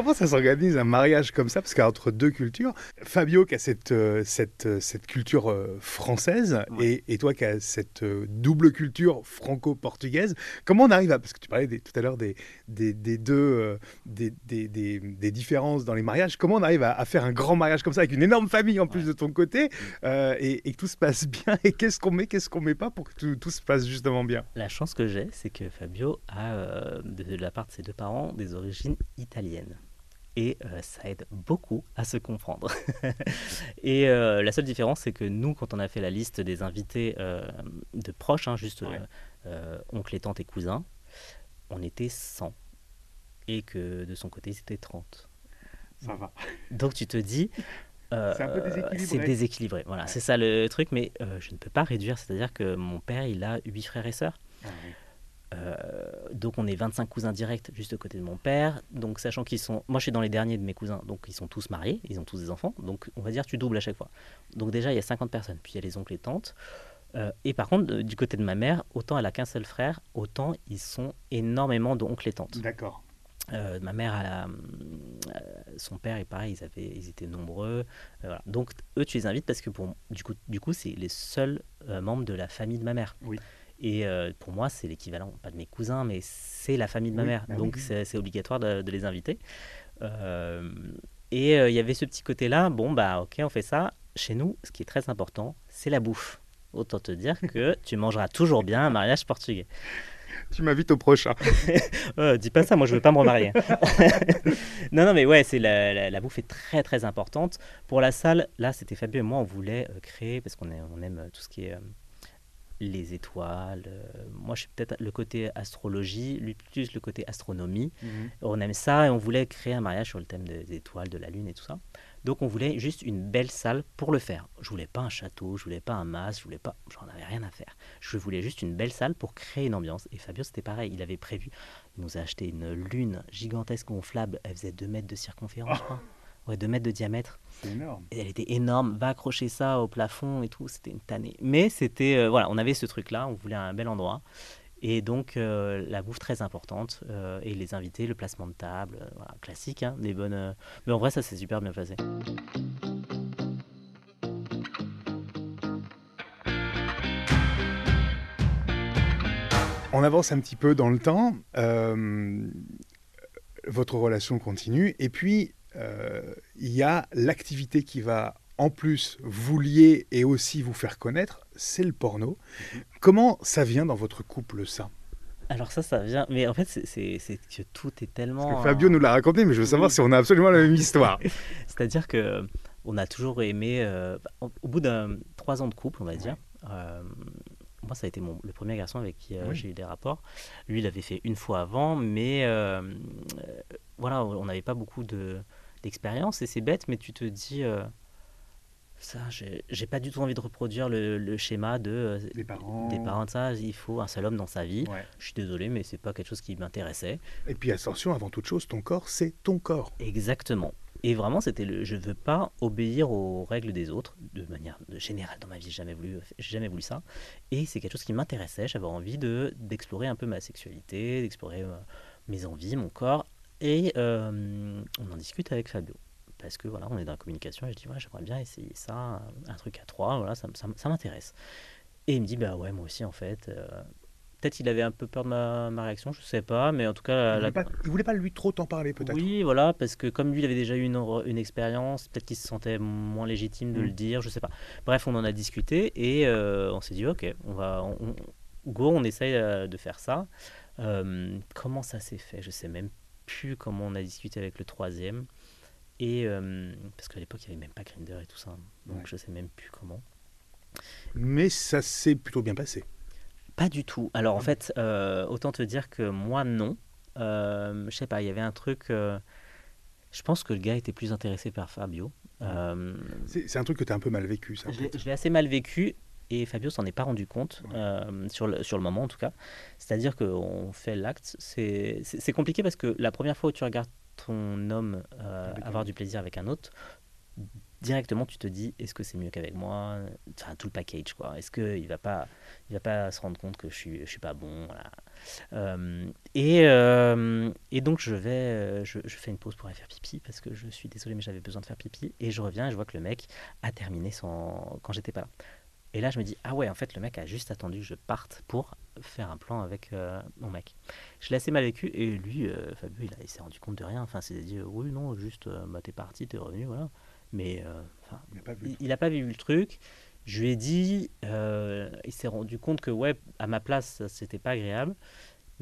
Comment ça s'organise un mariage comme ça? Parce qu'entre deux cultures, Fabio qui a cette, euh, cette, euh, cette culture euh, française et, et, toi qui as cette double culture franco-portugaise, comment on arrive à... Parce que tu parlais tout à l'heure des, des, des deux des, des, des, différences dans les mariages. Comment on arrive à, faire un grand mariage comme ça avec une énorme famille en plus de ton côté et, et, que tout se passe bien Et qu'est-ce qu'on met, qu'est-ce qu'on met pas pour que tout, tout, se passe justement bien? La chance que j'ai, c'est que Fabio a, de la part de ses deux parents, des origines italiennes et euh, ça aide beaucoup à se comprendre. et euh, la seule différence, c'est que nous, quand on a fait la liste des invités euh, de proches, hein, juste oncles et tantes et cousins, on était 100 et que de son côté, c'était 30. Ça va. Donc tu te dis, c'est déséquilibré. Voilà, c'est ça le truc, mais je ne peux pas réduire. C'est-à-dire que mon père, il a huit frères et sœurs. Ah euh, donc on est 25 cousins directs juste à côté de mon père. Donc sachant qu'ils sont, moi je suis dans les derniers de mes cousins, donc ils sont tous mariés, ils ont tous des enfants. Donc on va dire tu doubles à chaque fois. Donc déjà il y a 50 personnes. Puis il y a les oncles et tantes. Euh, et par contre du côté de ma mère, autant elle a qu'un seul frère, autant ils sont énormément d'oncles et tantes. D'accord. Euh, ma mère, a son père est pareil, ils, avaient, ils étaient nombreux. Donc eux, tu les invites parce que pour, du coup, du coup c'est les seuls membres de la famille de ma mère. Oui. Et euh, pour moi, c'est l'équivalent, pas de mes cousins, mais c'est la famille de ma mère. Bah donc c'est obligatoire de, les inviter. Euh, et euh, il y avait ce petit côté-là, bon, bah ok, on fait ça. Chez nous, ce qui est très important, c'est la bouffe. Autant te dire que tu mangeras toujours bien un mariage portugais. Tu m'invites au prochain. dis pas ça, moi je veux pas me remarier. non, non, mais ouais, c'est la, la, bouffe est très très importante. Pour la salle, là, c'était Fabio et moi, on voulait créer, parce qu'on on aime tout ce qui est les étoiles. Euh, moi, je suis peut-être le côté astrologie, lui plus le côté astronomie. Mhm. On aime ça et on voulait créer un mariage sur le thème des étoiles, de la lune et tout ça. Donc, on voulait juste une belle salle pour le faire. Je voulais pas un château, je voulais pas un mas, je voulais pas, j'en avais rien à faire. Je voulais juste une belle salle pour créer une ambiance. Et Fabio, c'était pareil. Il avait prévu, il nous a acheté une lune gigantesque gonflable. Elle faisait 2 mètres de circonférence, je crois. Ouais, 2 mètres de diamètre. C'est énorme. Et elle était énorme. Va accrocher ça au plafond et tout. C'était une tannée. Mais c'était. Euh, voilà, on avait ce truc-là. On voulait un bel endroit. Et donc, euh, la bouffe très importante. Euh, et les invités, le placement de table. voilà, classique, hein, des bonnes. Mais en vrai, ça s'est super bien passé. On avance un petit peu dans le temps. votre relation continue. Et puis, il y a l'activité qui va en plus vous lier et aussi vous faire connaître, c'est le porno. Mhm. Comment ça vient dans votre couple ça? Alors ça, ça vient, mais en fait, c'est que tout est tellement... Fabio nous l'a raconté, mais je veux savoir si on a absolument la même histoire. C'est-à-dire que on a toujours aimé, euh, au bout d'un trois ans de couple, on va dire, euh, moi, ça a été mon, le premier garçon avec qui j'ai eu des rapports. Lui, il avait fait une fois avant, mais voilà, on n'avait pas beaucoup de, d'expérience et c'est bête, mais tu te dis, euh, ça, j'ai pas du tout envie de reproduire le, schéma de, euh, des, parents. des parents de ça. Il faut un seul homme dans sa vie. Je suis désolé, mais c'est pas quelque chose qui m'intéressait. Et puis attention, avant toute chose, ton corps, c'est ton corps. Exactement. Et vraiment, c'était le, je veux pas obéir aux règles des autres de manière générale dans ma vie. J'ai jamais voulu, jamais voulu ça. Et c'est quelque chose qui m'intéressait. J'avais envie de d'explorer un peu ma sexualité, d'explorer euh, mes envies, mon corps. Et euh, on en discute avec Fabio parce que voilà, on est dans la communication et je dis ouais, j'aimerais bien essayer ça, un truc à trois, voilà, ça, ça, m'intéresse. Et il me dit bah ouais, moi aussi en fait. Euh, peut-être qu'il avait un peu peur de ma, ma, réaction, je sais pas, mais en tout cas. Il, voulait voulait pas lui trop t'en parler peut-être. Oui, voilà, parce que comme lui, il avait déjà eu une, une expérience, peut-être qu'il se sentait moins légitime de le mm. dire, je sais pas. Bref, on en a discuté et euh, on s'est dit ok, on va, on, go, on essaye de faire ça. comment ça s'est fait? Je sais même plus comment on a discuté avec le troisième. Et euh, parce qu'à l'époque, il n'y avait même pas Grinder et tout ça. Donc je je sais même plus comment. Mais ça s'est plutôt bien passé. Pas du tout. Alors en fait, euh, autant te dire que moi, non. Euh, je sais pas, il y avait un truc. Je pense que le gars était plus intéressé par Fabio. C'est un truc que tu as un peu mal vécu, ça. Je l'ai assez mal vécu et Fabio s'en est pas rendu compte, sur, le, sur le moment en tout cas. C'est-à-dire qu'on fait l'acte. C'est compliqué parce que la première fois où tu regardes ton homme euh, avoir du plaisir avec un autre, directement tu te dis est-ce que c'est mieux qu'avec moi? Enfin tout le package quoi est-ce que il va pas il va pas se rendre compte que je suis je suis pas bon voilà. Euh, et, euh, et donc je vais je, je, fais une pause pour aller faire pipi parce que je suis désolé mais j'avais besoin de faire pipi et je reviens et je vois que le mec a terminé sans quand j'étais pas là et là, je me dis, ah ouais, en fait, le mec a juste attendu que je parte pour faire un plan avec euh, mon mec. Je l'ai assez mal vécu et lui, euh, Fabio, il, il s'est rendu compte de rien. Enfin, c'est dit, oui, non, juste, euh, bah, t'es parti, t'es revenu, voilà. Mais il n'a pas, vu le truc. Je lui ai dit, il s'est rendu compte que, ouais, à ma place, c'était pas agréable.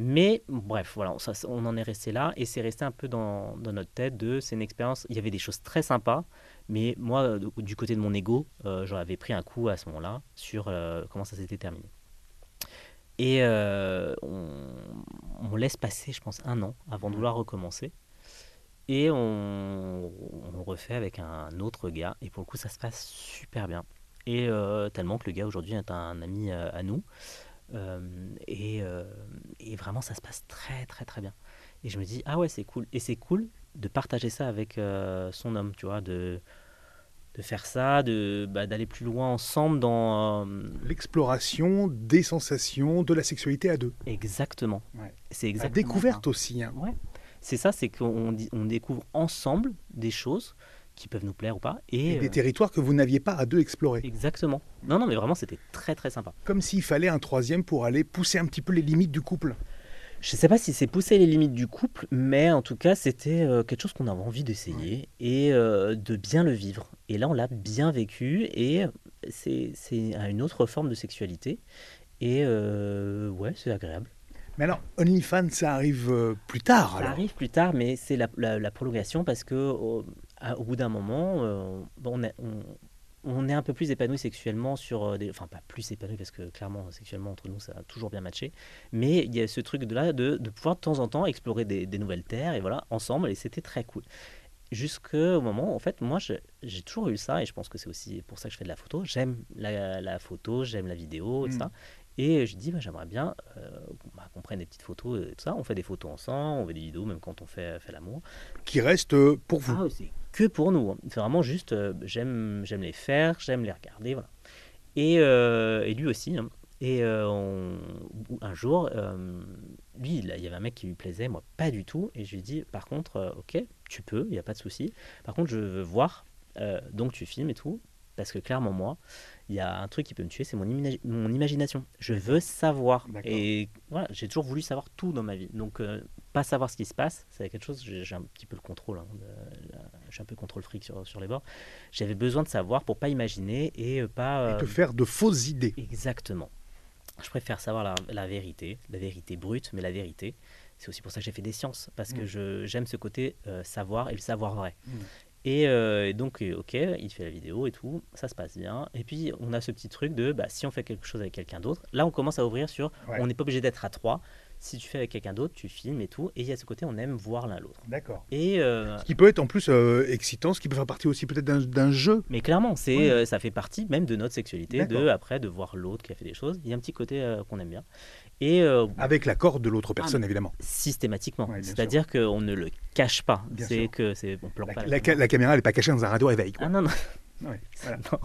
Mais bref, voilà, on en est resté là et c'est resté un peu dans, dans notre tête de c'est une expérience. Il y avait des choses très sympas, mais moi, du côté de mon ego, euh, j'en avais pris un coup à ce moment-là sur euh, comment ça s'était terminé. Et euh, on, laisse passer, je pense, un an avant de vouloir recommencer. Et on, refait avec un autre gars. Et pour le coup, ça se passe super bien. Et tellement que le gars aujourd'hui est un ami à nous. Et, et, vraiment, ça se passe très, très, très bien. Et je me dis, ah ouais, c'est cool. Et c'est cool de partager ça avec euh, son homme, tu vois, de, de faire ça, de bah, d'aller plus loin ensemble dans euh, l'exploration des sensations de la sexualité à deux. Exactement. C'est exactement. La découverte aussi. Hein. Ouais. C'est ça, c'est qu'on on découvre ensemble des choses qui peuvent nous plaire ou pas. Et, des euh, territoires que vous n'aviez pas à deux explorer. Exactement. Non, non, mais vraiment, c'était très, très sympa. Comme s'il fallait un troisième pour aller pousser un petit peu les limites du couple. Je ne sais pas si c'est pousser les limites du couple, mais en tout cas, c'était euh, quelque chose qu'on avait envie d'essayer et euh, de bien le vivre. Et là, on l'a bien vécu et c'est une autre forme de sexualité. Et euh, ouais, c'est agréable. Mais alors, OnlyFans, ça arrive plus tard Ça arrive plus tard, mais c'est la, prolongation parce que au, bout d'un moment, on, on, on est un peu plus épanoui sexuellement sur euh, des. Enfin, pas plus épanoui parce que clairement, sexuellement, entre nous, ça a toujours bien matché. Mais il y a ce truc de là de, de pouvoir de temps en temps explorer des, nouvelles terres et voilà, ensemble. Et c'était très cool. Jusqu'au moment, en fait, moi, j'ai toujours eu ça et je pense que c'est aussi pour ça que je fais de la photo. J'aime la, photo, j'aime la vidéo, etc. Mm. Et je dis, bah, j'aimerais bien euh, bah, qu'on prenne des petites photos et tout ça. On fait des photos ensemble, on fait des vidéos, même quand on fait, fait l'amour. Qui reste euh, pour vous. Ah, que pour nous. Hein. C'est vraiment juste, euh, j'aime, j'aime les faire, j'aime les regarder, voilà. Et, et lui aussi. Hein. Et un jour, lui, il y avait un mec qui lui plaisait, moi pas du tout. Et je lui dis, par contre, ok, tu peux, il n'y a pas de souci. Par contre, je veux voir, donc tu filmes et tout. Parce que clairement, moi, il y a un truc qui peut me tuer, c'est mon, mon, imagination. Je veux savoir. Et voilà, j'ai toujours voulu savoir tout dans ma vie. Donc, euh, pas savoir ce qui se passe, c'est quelque chose, j'ai un petit peu le contrôle. Hein, je suis un peu contrôle fric sur, sur les bords. J'avais besoin de savoir pour pas imaginer et euh, pas. et te euh, faire de fausses idées. Exactement. Je préfère savoir la, la, vérité, la vérité brute, mais la vérité. C'est aussi pour ça que j'ai fait des sciences, parce que mm. j'aime ce côté savoir et le savoir vrai. Mm. Euh, et, donc, euh, ok, il fait la vidéo et tout, ça se passe bien. Et puis, on a ce petit truc de, bah, si on fait quelque chose avec quelqu'un d'autre, là, on commence à ouvrir sur, on n'est pas obligé d'être à trois, Si tu fais avec quelqu'un d'autre, tu filmes et tout. Et il y a ce côté, on aime voir l'un l'autre. D'accord. Et ce qui peut être en plus excitant, ce qui peut faire partie aussi peut-être d'un jeu. Mais clairement, c'est ça fait partie même de notre sexualité, de après de voir l'autre qui a fait des choses. Il y a un petit côté qu'on aime bien. Et avec l'accord de l'autre personne, ah, évidemment. Systématiquement. C'est-à-dire qu'on ne le cache pas. C'est que c'est on la, la, la, caméra n'est pas cachée dans un radio réveil. Ah non non.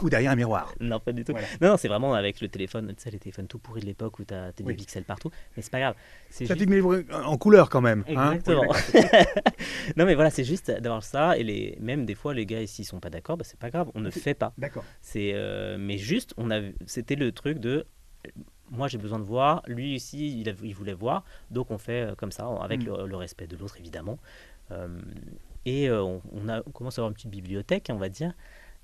Ou derrière un miroir. Non, pas du tout. Non, non c'est vraiment avec le téléphone, tu sais, les téléphones tout pourris de l'époque où tu as des pixels partout. Mais c'est pas grave. Ça juste... en couleur quand même. Hein. Exactement. non, mais voilà, c'est juste d'avoir ça. Et les... même des fois, les gars, s'ils sont pas d'accord, bah, c'est pas grave. On ne fait pas. D'accord. C'est, euh, Mais juste, on a... c'était le truc de moi j'ai besoin de voir, lui aussi il, il voulait voir, donc on fait euh, comme ça, avec mm. le, respect de l'autre évidemment. Euh, et on, a, on commence à avoir une petite bibliothèque, on va dire,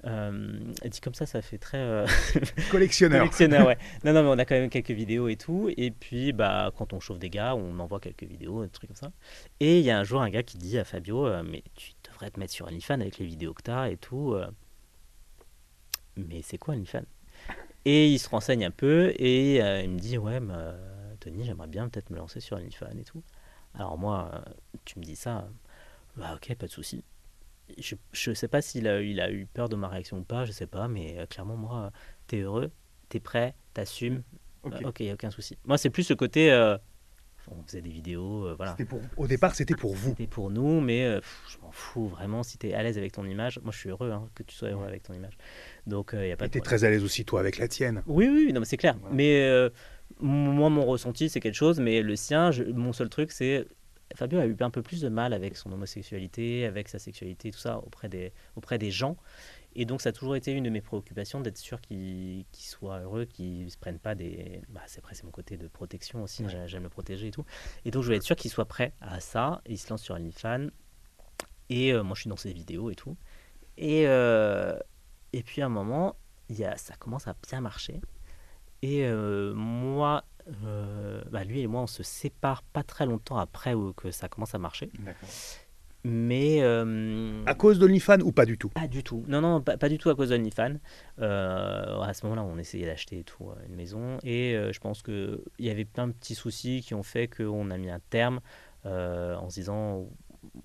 dit comme ça, ça fait très euh, collectionneur. collectionneur, ouais. Non, non, mais on a quand même quelques vidéos et tout. Et puis, bah, quand on chauffe des gars, on envoie quelques vidéos, des trucs comme ça. Et il y a un jour un gars qui dit à Fabio, euh, mais tu devrais te mettre sur OnlyFans avec les vidéos que t'as et tout. Euh. Mais c'est quoi OnlyFans? Et il se renseigne un peu et il me dit, ouais, bah, Tony, j'aimerais bien peut-être me lancer sur OnlyFans et tout. Alors moi, tu me dis ça, bah ok, pas de souci je ne sais pas s'il a, il a eu peur de ma réaction ou pas, je sais pas, mais euh, clairement, moi, tu es heureux, tu es prêt, tu assumes. Ok, il n'y a aucun souci. Moi, c'est plus ce côté. Euh, on faisait des vidéos, euh, voilà. Pour, au départ, c'était pour vous. C'était pour nous, mais je m'en fous vraiment. Si tu es à l'aise avec ton image, moi je suis heureux hein, que tu sois heureux avec ton image. Donc il y a pas. Et tu es très à l'aise aussi toi avec la tienne. Oui, oui, non, mais c'est clair. Mais moi, mon ressenti, c'est quelque chose, mais le sien, mon seul truc, c'est Fabio a eu un peu plus de mal avec son homosexualité, avec sa sexualité, tout ça, auprès des, auprès des gens. Et donc, ça a toujours été une de mes préoccupations d'être sûr qu'il soit heureux, qu'il ne se prenne pas des. Bah, c'est après, c'est mon côté de protection aussi, j'aime le protéger et tout. Et donc, je voulais être sûr qu'il soit prêt à ça. il se lance sur OnlyFans. Et euh, moi, je suis dans ses vidéos et tout. Et, euh, et puis, à un moment, y a, ça commence à bien marcher. Et euh, moi, euh, bah, lui et moi, on se sépare pas très longtemps après que ça commence à marcher. Mais. Euh, à cause d'OnlyFans ou pas du tout? Pas du tout. Non, non, pas, du tout à cause d'OnlyFans. Euh, à ce moment-là, on essayait d'acheter tout, une maison. Et je pense qu'il y avait plein de petits soucis qui ont fait qu'on a mis un terme en se disant.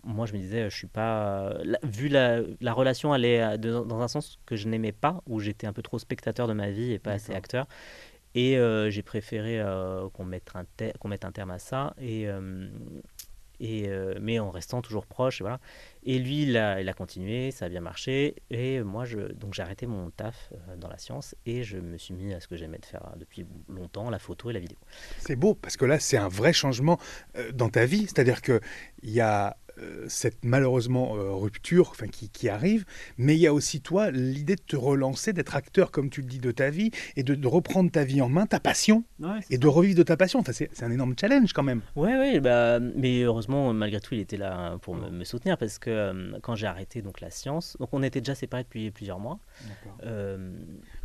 Moi, je me disais, je suis pas. vu la, la relation allait dans un sens que je n'aimais pas, où j'étais un peu trop spectateur de ma vie et pas assez acteur. Et euh, j'ai préféré euh, qu'on mette, un mette un terme à ça, et, euh, et, mais en restant toujours proche. Voilà. et lui, il a, il a, continué, ça a bien marché. Et moi, j'ai arrêté mon taf dans la science et je me suis mis à ce que j'aimais de faire depuis longtemps, la photo et la vidéo. C'est beau, parce que là, c'est un vrai changement dans ta vie. C'est-à-dire qu'il y a cette malheureusement euh, rupture enfin, qui, qui, arrive, mais il y a aussi toi l'idée de te relancer, d'être acteur comme tu le dis de ta vie et de, reprendre ta vie en main, ta passion et de revivre de ta passion. Enfin, c'est un énorme challenge quand même. Ouais, ouais, bah, mais heureusement malgré tout il était là pour me, soutenir parce que euh, quand j'ai arrêté donc la science, donc on était déjà séparés depuis plusieurs mois.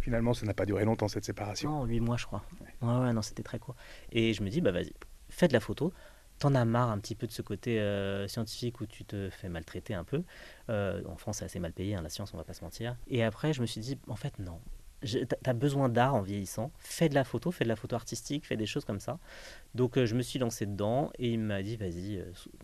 Finalement, ça n'a pas duré longtemps cette séparation. Non, huit mois je crois. Ouais, ouais, non, c'était très court. Et je me dis bah vas-y, fais de la photo t'en as marre un petit peu de ce côté euh, scientifique où tu te fais maltraiter un peu. Euh, en France, c'est assez mal payé, hein, la science, on va pas se mentir. Et après, je me suis dit, en fait, non. Tu as besoin d'art en vieillissant. Fais de la photo, fais de la photo artistique, fais des choses comme ça. Donc, euh, je me suis lancé dedans et il m'a dit, vas-y,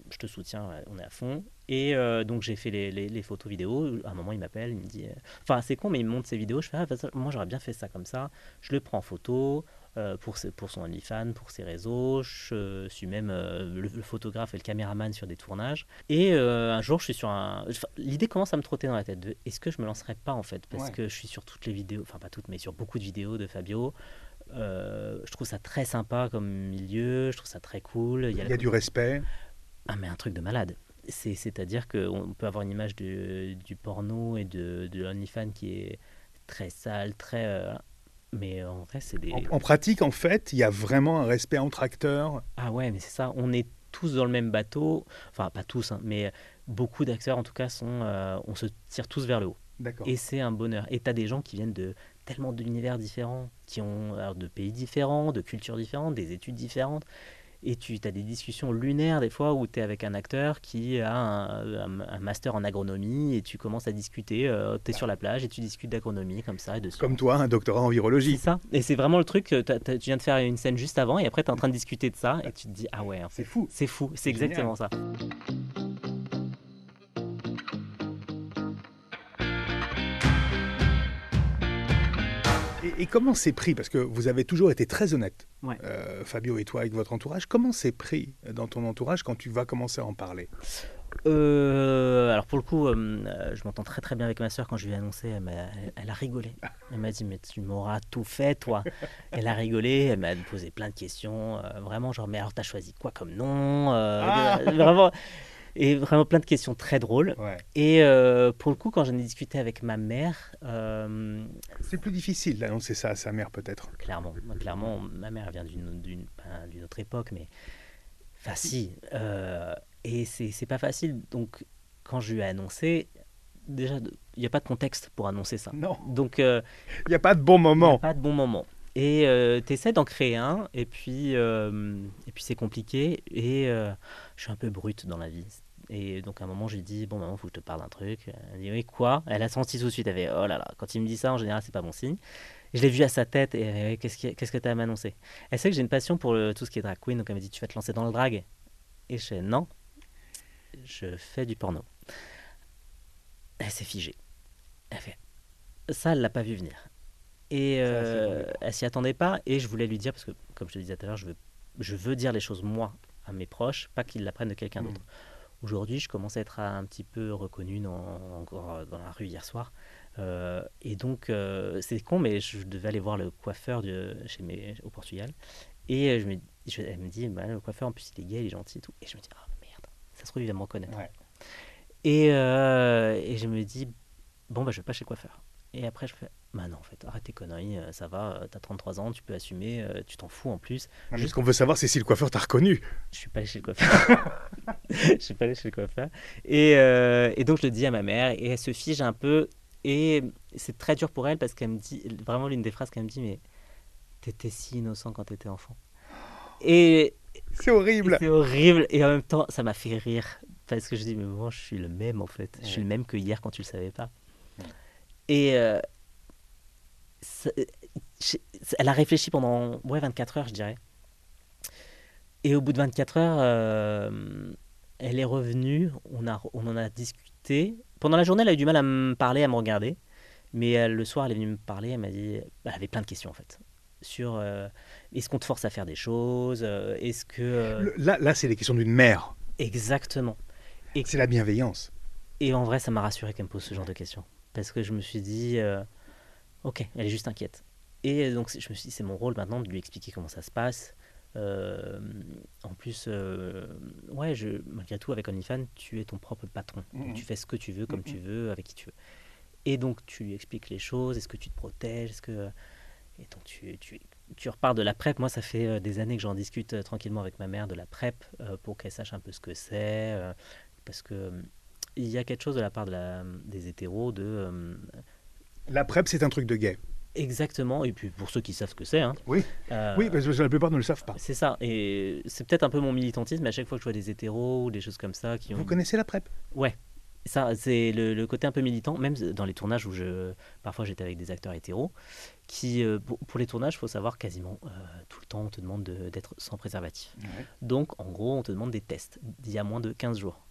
je te soutiens, on est à fond. Et donc, j'ai fait les, photos vidéos. À un moment, il m'appelle, il me dit, enfin, c'est con, mais il me montre ses vidéos. Je fais, ah, moi, j'aurais bien fait ça comme ça. Je le prends en photo. Euh, pour, pour son OnlyFans, pour ses réseaux. Je suis même euh, le, photographe et le caméraman sur des tournages. Et euh, un jour, je suis sur un. L'idée commence à me trotter dans la tête de est-ce que je me lancerai pas en fait? Parce que je suis sur toutes les vidéos, enfin pas toutes, mais sur beaucoup de vidéos de Fabio. je trouve ça très sympa comme milieu, je trouve ça très cool. Il y a, du respect. Ah, mais un truc de malade. C'est-à-dire qu'on peut avoir une image du porno et de, de l'OnlyFans qui est très sale, très. Mais en vrai, c'est des. En, pratique, en fait, il y a vraiment un respect entre acteurs. Ah ouais, mais c'est ça. On est tous dans le même bateau. Enfin, pas tous, hein, mais beaucoup d'acteurs, en tout cas, sont. Euh, on se tire tous vers le haut. D'accord. Et c'est un bonheur. Et tu as des gens qui viennent de tellement d'univers différents, qui ont alors, de pays différents, de cultures différentes, des études différentes. Et tu as des discussions lunaires des fois où tu es avec un acteur qui a un, master en agronomie et tu commences à discuter. Euh, tu es sur la plage et tu discutes d'agronomie comme ça. de comme toi, un doctorat en virologie. C'est ça. Et c'est vraiment le truc. tu viens de faire une scène juste avant et après tu es en train de discuter de ça et tu te dis Ah ouais, c'est fou. C'est fou. C'est exactement ça. Et, comment c'est pris? Parce que vous avez toujours été très honnête, euh, Fabio et toi, avec votre entourage. Comment c'est pris dans ton entourage quand tu vas commencer à en parler? Euh, alors pour le coup, euh, je m'entends très très bien avec ma soeur quand je lui ai annoncé, elle, a, rigolé. Elle m'a dit mais tu m'auras tout fait toi. Elle a rigolé, elle m'a posé plein de questions, vraiment genre mais alors t'as choisi quoi comme nom ah Vraiment et vraiment plein de questions très drôles. Et euh, pour le coup, quand j'en ai discuté avec ma mère. Euh, c'est plus difficile d'annoncer ça à sa mère, peut-être. Clairement. Clairement, ma mère vient d'une autre époque, mais. Enfin, si. Euh, et c'est pas facile. Donc, quand je lui ai annoncé, déjà, il n'y a pas de contexte pour annoncer ça. Non. Donc. Il n'y a pas de bon moment. pas de bon moment. Et euh, tu essaies d'en créer un, et puis, et puis c'est compliqué, et je suis un peu brute dans la vie. Et donc à un moment, je lui dis Bon, maman, faut que je te parle d'un truc. Elle dit Oui, quoi? Elle a senti tout de suite. Elle fait Oh là là, quand il me dit ça, en général, c'est pas bon signe. je l'ai vu à sa tête et qu'est-ce, qu'est-ce que tu as à m'annoncer? Elle sait que j'ai une passion pour tout ce qui est drag queen, donc elle me dit Tu vas te lancer dans le drag? Et je fais Non, je fais du porno. Elle s'est figée. Elle fait Ça, elle l'a pas vu venir. Et euh, elle s'y attendait pas. Et je voulais lui dire, parce que comme je te disais tout à l'heure, je veux, je veux dire les choses moi à mes proches, pas qu'ils l'apprennent de quelqu'un mmh. d'autre. Aujourd'hui, je commence à être un petit peu reconnu dans, encore dans la rue hier soir. Euh, et donc, euh, c'est con, mais je devais aller voir le coiffeur de, chez mes, au Portugal. Et je me, je, elle me dit, bah, le coiffeur, en plus, il est gay, il est gentil et tout. Et je me dis, ah merde, ça se trouve, il va me reconnaître. Et, euh, et, je me dis, bon, bah, je vais pas chez le coiffeur. Et après, je fais, bah non, en fait, arrête tes conneries, euh, ça va, euh, t'as 33 ans, tu peux assumer, euh, tu t'en fous en plus. Ce qu'on veut savoir, c'est si le coiffeur t'a reconnu. Je suis pas allé chez le coiffeur. je suis pas allé chez le coiffeur. Et, et, donc, je le dis à ma mère, et elle se fige un peu. Et c'est très dur pour elle parce qu'elle me dit, vraiment l'une des phrases qu'elle me dit, mais t'étais si innocent quand t'étais enfant. Et. C'est horrible. C'est horrible. Et en même temps, ça m'a fait rire. Parce que je dis, mais moi, je suis le même en fait. Je suis le même que hier quand tu le savais pas. Et, elle a réfléchi pendant ouais, 24 heures, je dirais. Et au bout de 24 heures, euh, elle est revenue, on, a, on en a discuté. Pendant la journée, elle a eu du mal à me parler, à me regarder. Mais le soir, elle est venue me parler, elle m'a dit... Elle avait plein de questions, en fait. Sur euh, est-ce qu'on te force à faire des choses euh, Est-ce que... Là, là c'est les questions d'une mère. Exactement. C'est la bienveillance. Et en vrai, ça m'a rassuré qu'elle me pose ce genre de questions. Parce que je me suis dit Ok, elle est juste inquiète. Et donc je me suis dit, c'est mon rôle maintenant de lui expliquer comment ça se passe. Euh, en plus, euh, ouais, je, malgré tout, avec OnlyFans, tu es ton propre patron. Tu fais ce que tu veux, comme tu veux, avec qui tu veux. Et donc, tu lui expliques les choses. Est-ce que tu te protèges? Est-ce que... Et donc, tu, tu, tu, repars de la PrEP. Moi, ça fait euh, des années que j'en discute tranquillement avec ma mère de la PrEP pour qu'elle sache un peu ce que c'est. parce que il y a quelque chose de la part de la, des hétéros de la PrEP, c'est un truc de gay. Exactement, et puis pour ceux qui savent ce que c'est. Hein, oui. Euh, oui, parce que la plupart ne le savent pas. C'est ça, et c'est peut-être un peu mon militantisme, à chaque fois que je vois des hétéros ou des choses comme ça qui ont... Vous connaissez la PrEP? Ouais, ça, c'est le, côté un peu militant, même dans les tournages où je, parfois j'étais avec des acteurs hétéros, qui, euh, pour, les tournages, il faut savoir quasiment euh, tout le temps, on te demande d'être sans préservatif. Donc, en gros, on te demande des tests d'il y a moins de 15 jours.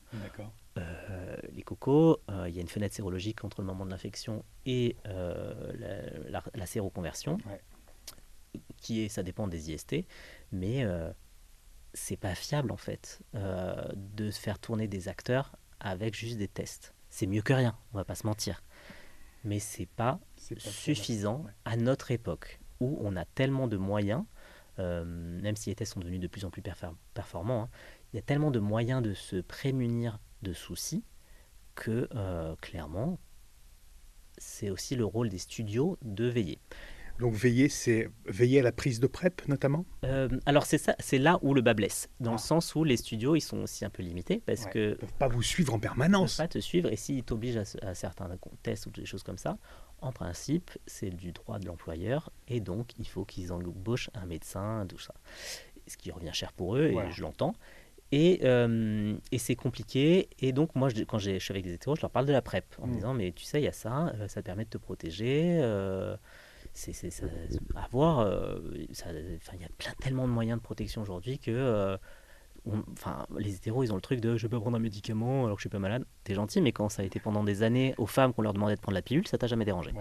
Euh, les cocos, euh, il y a une fenêtre sérologique entre le moment de l'infection et euh, la, séroconversion, qui est, ça dépend des IST, mais c'est pas fiable en fait de faire tourner des acteurs avec juste des tests. C'est mieux que rien, on va pas se mentir, mais c'est pas, pas suffisant à notre époque où on a tellement de moyens, même si les tests sont devenus de plus en plus performants, hein, il y a tellement de moyens de se prémunir de soucis que euh, clairement, c'est aussi le rôle des studios de veiller. Donc veiller, c'est veiller à la prise de PrEP notamment? Euh, Alors c'est ça, c'est là où le bas blesse, dans le ah. sens où les studios ils sont aussi un peu limités parce que ne peuvent pas vous suivre en permanence. Ils peuvent pas te suivre et s'ils t'obligent à, certains tests ou des choses comme ça, en principe c'est du droit de l'employeur et donc il faut qu'ils embauchent un médecin, tout ça. ce qui revient cher pour eux, et je l'entends. Et, euh, et c'est compliqué. Et donc, moi, je, quand je suis avec des hétéros, je leur parle de la PrEP en mm. disant Mais tu sais, il y a ça, euh, ça te permet de te protéger. Euh, c'est à voir. Il y a plein, tellement de moyens de protection aujourd'hui que enfin, les hétéros, ils ont le truc de je peux prendre un médicament alors que je suis pas malade. T'es gentil, mais quand ça a été pendant des années aux femmes qu'on leur demandait de prendre la pilule, ça t'a jamais dérangé.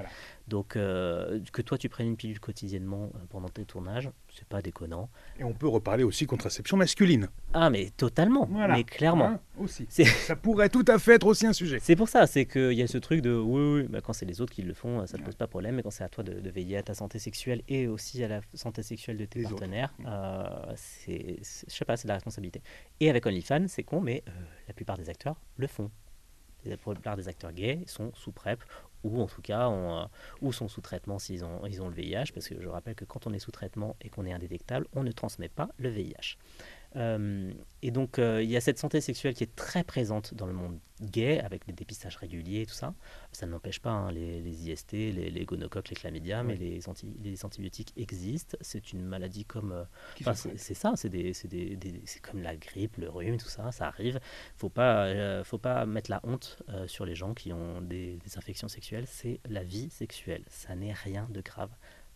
Donc, euh, que toi, tu prennes une pilule quotidiennement euh, pendant tes tournages, c'est pas déconnant. Et on peut reparler aussi contraception masculine. Ah, mais totalement. Mais clairement. Hein, aussi. Ça pourrait tout à fait être aussi un sujet. C'est pour ça, c'est qu'il y a ce truc de oui, oui, bah, quand c'est les autres qui le font, ça ne pose pas problème, mais quand c'est à toi de, veiller à ta santé sexuelle et aussi à la santé sexuelle de tes partenaires, euh, c'est, je sais pas, c'est de la responsabilité. Et avec OnlyFans, c'est con, mais la plupart des acteurs le font. La plupart des acteurs gays sont sous PrEP ou en tout cas euh, ou sont sous traitement s'ils ont, ils ont le VIH, parce que je rappelle que quand on est sous traitement et qu'on est indétectable, on ne transmet pas le VIH. Euh, et donc, euh, il y a cette santé sexuelle qui est très présente dans le monde gay, avec des dépistages réguliers et tout ça. Ça n'empêche pas hein, les, IST, les, les, gonocoques, les chlamydia, mais les, les, antibiotiques existent. C'est une maladie comme. Euh, c'est ça, c'est des, des, comme la grippe, le rhume, tout ça, ça arrive. Il ne faut pas mettre la honte sur les gens qui ont des infections sexuelles. C'est la vie sexuelle. Ça n'est rien de grave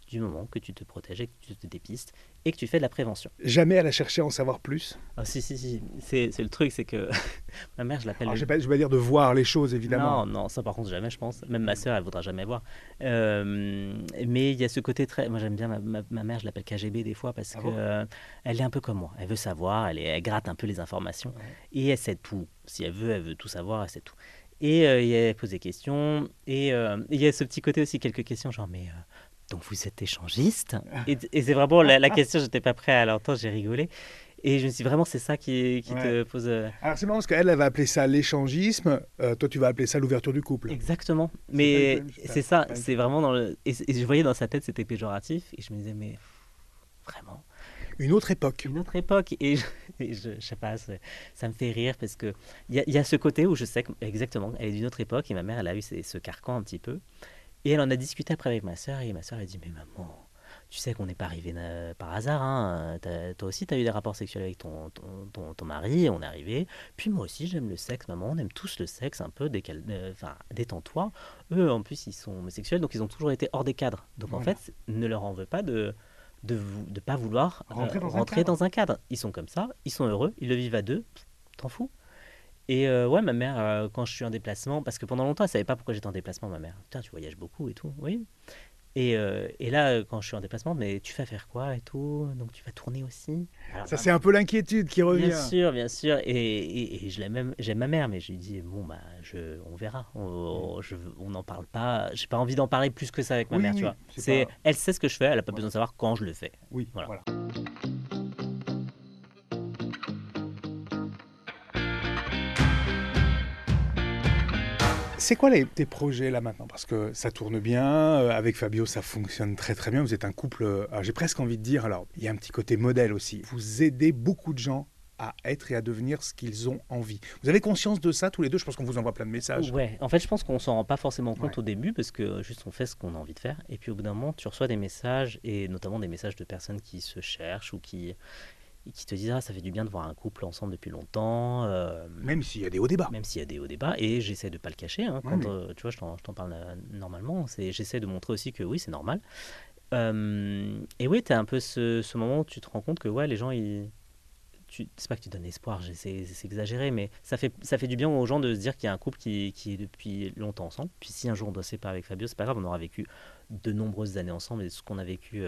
du moment que tu te protèges et que tu te dépistes et que tu fais de la prévention. Jamais à la chercher à en savoir plus ah, Si, si, si. C'est, le truc, c'est que ma mère, je l'appelle. Je ne vais pas dire de voir les choses, évidemment. Non, non, ça par contre, jamais, je pense. Même ma sœur, elle ne voudra jamais voir. Euh, mais il y a ce côté très. Moi, j'aime bien ma, ma, mère, je l'appelle KGB des fois parce ah qu'elle euh, elle est un peu comme moi. Elle veut savoir, elle, est, elle gratte un peu les informations et elle sait tout. Si elle veut, elle veut tout savoir, elle sait tout. Et euh, elle pose des questions. Et il y a ce petit côté aussi, quelques questions, genre, mais donc vous êtes échangiste Et, c'est vraiment la, la question, j'étais pas prêt à l'entendre, j'ai rigolé. Et je me suis dit, vraiment, c'est ça qui, qui te pose. Euh, Alors c'est marrant parce qu'elle, elle va appeler ça l'échangisme, euh, toi tu vas appeler ça l'ouverture du couple. Exactement. Mais c'est ça, c'est vraiment dans le. Et, je voyais dans sa tête, c'était péjoratif, et je me disais, mais vraiment. Une autre époque. Une autre époque. Et je, je, sais pas, ça me fait rire parce qu'il y, a, y a ce côté où je sais que, exactement, elle est d'une autre époque, et ma mère, elle a eu ce carcan un petit peu. Et elle en a discuté après avec ma soeur, et ma soeur a dit Mais maman, tu sais qu'on n'est pas arrivé par hasard. Hein. Toi aussi, tu as eu des rapports sexuels avec ton, ton, ton, mari, on est arrivé. Puis moi aussi, j'aime le sexe, maman. On aime tous le sexe, un peu. Euh, enfin, détends-toi. Eux, en plus, ils sont homosexuels, donc ils ont toujours été hors des cadres. Donc en fait, ne leur en veux pas de de ne pas vouloir rentrer, euh, dans, un cadre. Ils sont comme ça, ils sont heureux, ils le vivent à deux, t'en fous. Et euh, ouais, ma mère, euh, quand je suis en déplacement, parce que pendant longtemps, elle savait pas pourquoi j'étais en déplacement, ma mère. Putain, tu voyages beaucoup et tout. Oui. Et, euh, et, là, quand je suis en déplacement, mais tu vas faire quoi et tout? Donc tu vas tourner aussi? Ça, c'est un peu l'inquiétude qui revient. Bien sûr, bien sûr. Et, et, je l'aime, j'aime ma mère, mais je lui dis bon bah, je, on verra. On n'en parle pas. J'ai pas envie d'en parler plus que ça avec ma mère, tu vois. C'est, elle sait ce que je fais. Elle a pas besoin de savoir quand je le fais. Oui. voilà. C'est quoi les, tes projets là maintenant? Parce que ça tourne bien, euh, avec Fabio ça fonctionne très très bien, vous êtes un couple, euh, j'ai presque envie de dire, alors il y a un petit côté modèle aussi, vous aidez beaucoup de gens à être et à devenir ce qu'ils ont envie. Vous avez conscience de ça tous les deux? Je pense qu'on vous envoie plein de messages. Ouais, en fait je pense qu'on s'en rend pas forcément compte au début parce que juste on fait ce qu'on a envie de faire. Et puis au bout d'un moment tu reçois des messages et notamment des messages de personnes qui se cherchent ou qui, qui te disent ah, ça fait du bien de voir un couple ensemble depuis longtemps. Euh, même s'il y a des hauts débats. Même s'il y a des hauts débats. Et j'essaie de pas le cacher. Hein, quand, euh, tu vois, je t'en parle euh, normalement. J'essaie de montrer aussi que oui, c'est normal. et oui, tu as un peu ce, ce, moment où tu te rends compte que ouais, les gens, ils. C'est pas que tu donnes espoir, c'est exagéré, mais ça fait, ça fait du bien aux gens de se dire qu'il y a un couple qui, qui, est depuis longtemps ensemble. Puis si un jour on doit se séparer avec Fabio, c'est pas grave, on aura vécu de nombreuses années ensemble et ce qu'on a vécu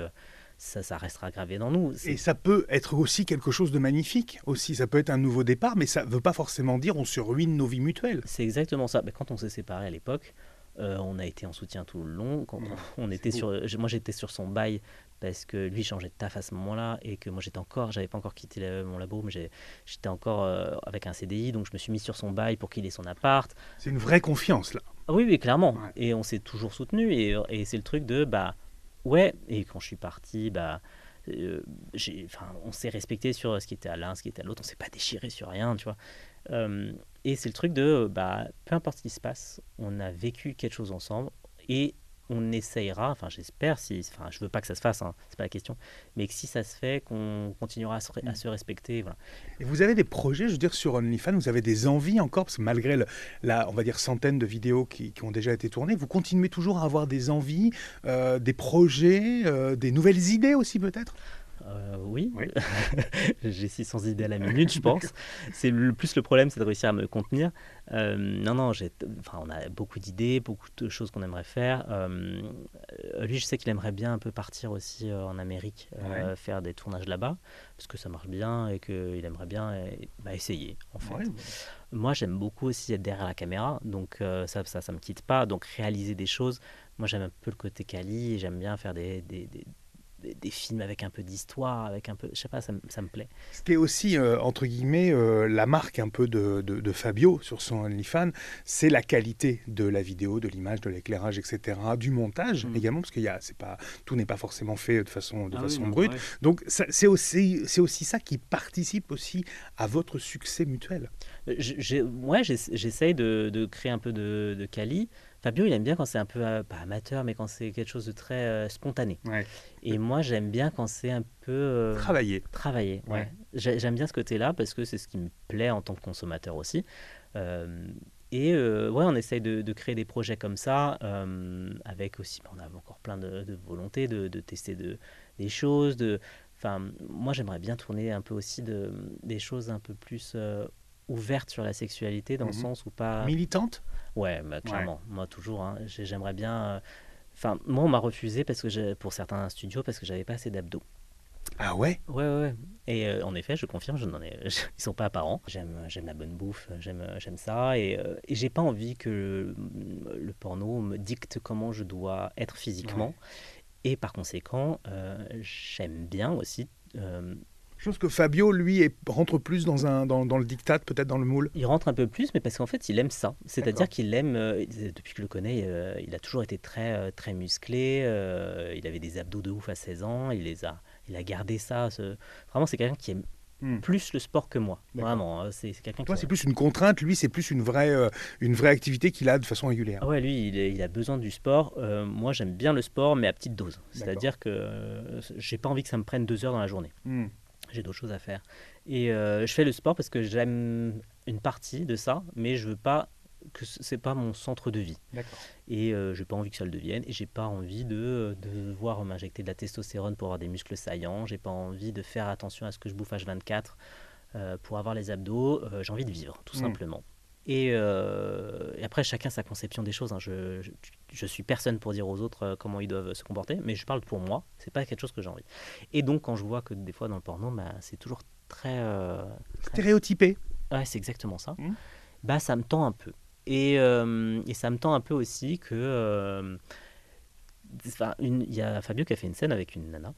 ça, ça restera gravé dans nous. Et ça peut être aussi quelque chose de magnifique aussi. Ça peut être un nouveau départ, mais ça ne veut pas forcément dire on se ruine nos vies mutuelles. C'est exactement ça. Mais quand on s'est séparés à l'époque, euh, on a été en soutien tout le long. Quand on était sur, moi j'étais sur son bail parce que lui changeait de taf à ce moment-là et que moi j'étais encore, j'avais pas encore quitté mon labo, mais j'étais encore euh, avec un CDI, donc je me suis mis sur son bail pour qu'il ait son appart. C'est une vraie confiance là. oui, oui, clairement. Et on s'est toujours soutenu et, et c'est le truc de bah Ouais, et quand je suis parti, bah, euh, on s'est respecté sur ce qui était à l'un, ce qui était à l'autre, on s'est pas déchiré sur rien, tu vois. Et c'est le truc de, bah, peu importe ce qui se passe, on a vécu quelque chose ensemble, on essayera, enfin j'espère, si, enfin je veux pas que ça se fasse, hein, c'est pas la question, mais que si ça se fait, qu'on continuera à se, à mm. se respecter. Voilà. Et vous avez des projets, je veux dire, sur OnlyFans, vous avez des envies encore, parce que malgré la, on va dire, centaines de vidéos qui, ont déjà été tournées, vous continuez toujours à avoir des envies, euh, des projets, euh, des nouvelles idées aussi peut-être? Euh, oui, j'ai 600 idées à la minute, je pense. C'est le plus le problème, c'est de réussir à me contenir. Euh, non, non, enfin, on a beaucoup d'idées, beaucoup de choses qu'on aimerait faire. Euh, lui, je sais qu'il aimerait bien un peu partir aussi en Amérique, faire des tournages là-bas, parce que ça marche bien et qu'il aimerait bien bah, essayer, en fait. Moi, j'aime beaucoup aussi être derrière la caméra, donc ça, ça, ça me quitte pas. Donc réaliser des choses. Moi, j'aime un peu le côté Cali, j'aime bien faire des, des, des des, films avec un peu d'histoire, avec un peu, je sais pas, ça, ça me plaît. Ce aussi, euh, entre guillemets, euh, la marque un peu de, de, Fabio sur son OnlyFans, c'est la qualité de la vidéo, de l'image, de l'éclairage, etc., du montage mm. également, parce qu'il y a, c'est pas, tout n'est pas forcément fait de façon, de ah façon brute. Donc c'est aussi, c'est aussi ça qui participe aussi à votre succès mutuel. ouais, j'essaye de, de, créer un peu de, de quali. Fabio, il aime bien quand c'est un peu, euh, pas amateur, mais quand c'est quelque chose de très euh, spontané. Et moi, j'aime bien quand c'est un peu... Euh, travaillé. Travaillé, ouais. J'aime bien ce côté-là parce que c'est ce qui me plaît en tant que consommateur aussi. et ouais, on essaye de, créer des projets comme ça, avec aussi, on a encore plein de, de volonté de, tester de, des choses. De, enfin, moi, j'aimerais bien tourner un peu aussi de, des choses un peu plus ouverte sur la sexualité dans le mhm. sens où pas militante? Ouais bah, clairement moi toujours hein, j'aimerais bien euh, enfin moi on m'a refusé parce que pour certains studios parce que j'avais pas assez d'abdos ah ouais? Ouais, ouais. Et euh, en effet, je confirme, je n'en ai, ils sont pas apparents. J'aime, j'aime la bonne bouffe, j'aime, j'aime ça. Et, euh, et j'ai pas envie que le, porno me dicte comment je dois être physiquement. Et par conséquent, j'aime bien aussi je pense que Fabio, lui, rentre plus dans, un, dans, dans le diktat, peut-être dans le moule. Il rentre un peu plus, mais parce qu'en fait, il aime ça. C'est-à-dire qu'il aime, euh, depuis que je le connais, euh, il a toujours été très, euh, très musclé. il avait des abdos de ouf à 16 ans. Il, les a, il a gardé ça. Vraiment, c'est quelqu'un qui aime hmm. plus le sport que moi. Vraiment, hein. c'est quelqu'un. Toi, c'est plus une contrainte. Lui, c'est plus une vraie, une vraie activité qu'il a de façon régulière. Ah ouais, lui, il, il, a besoin du sport. moi, j'aime bien le sport, mais à petite dose. C'est-à-dire que j'ai pas envie que ça me prenne deux heures dans la journée. Hmm j'ai d'autres choses à faire. Et euh, je fais le sport parce que j'aime une partie de ça, mais je veux pas que c'est pas mon centre de vie. Et euh, je n'ai pas envie que ça le devienne. Et j'ai pas envie de, de devoir m'injecter de la testostérone pour avoir des muscles saillants. J'ai pas envie de faire attention à ce que je bouffe H24 euh, pour avoir les abdos. j'ai envie de vivre, tout hmm. simplement. Et, après, chacun sa conception des choses. Hein. Je, je, suis personne pour dire aux autres comment ils doivent se comporter, mais je parle pour moi. C'est pas quelque chose que j'ai envie. Et donc, quand je vois que des fois dans le porno, bah, c'est toujours très, stéréotypé. Ouais, c'est exactement ça. Mmh. Bah, ça me tend un peu. Et, et, ça me tend un peu aussi que. Il y a Fabio qui a fait une scène avec une nana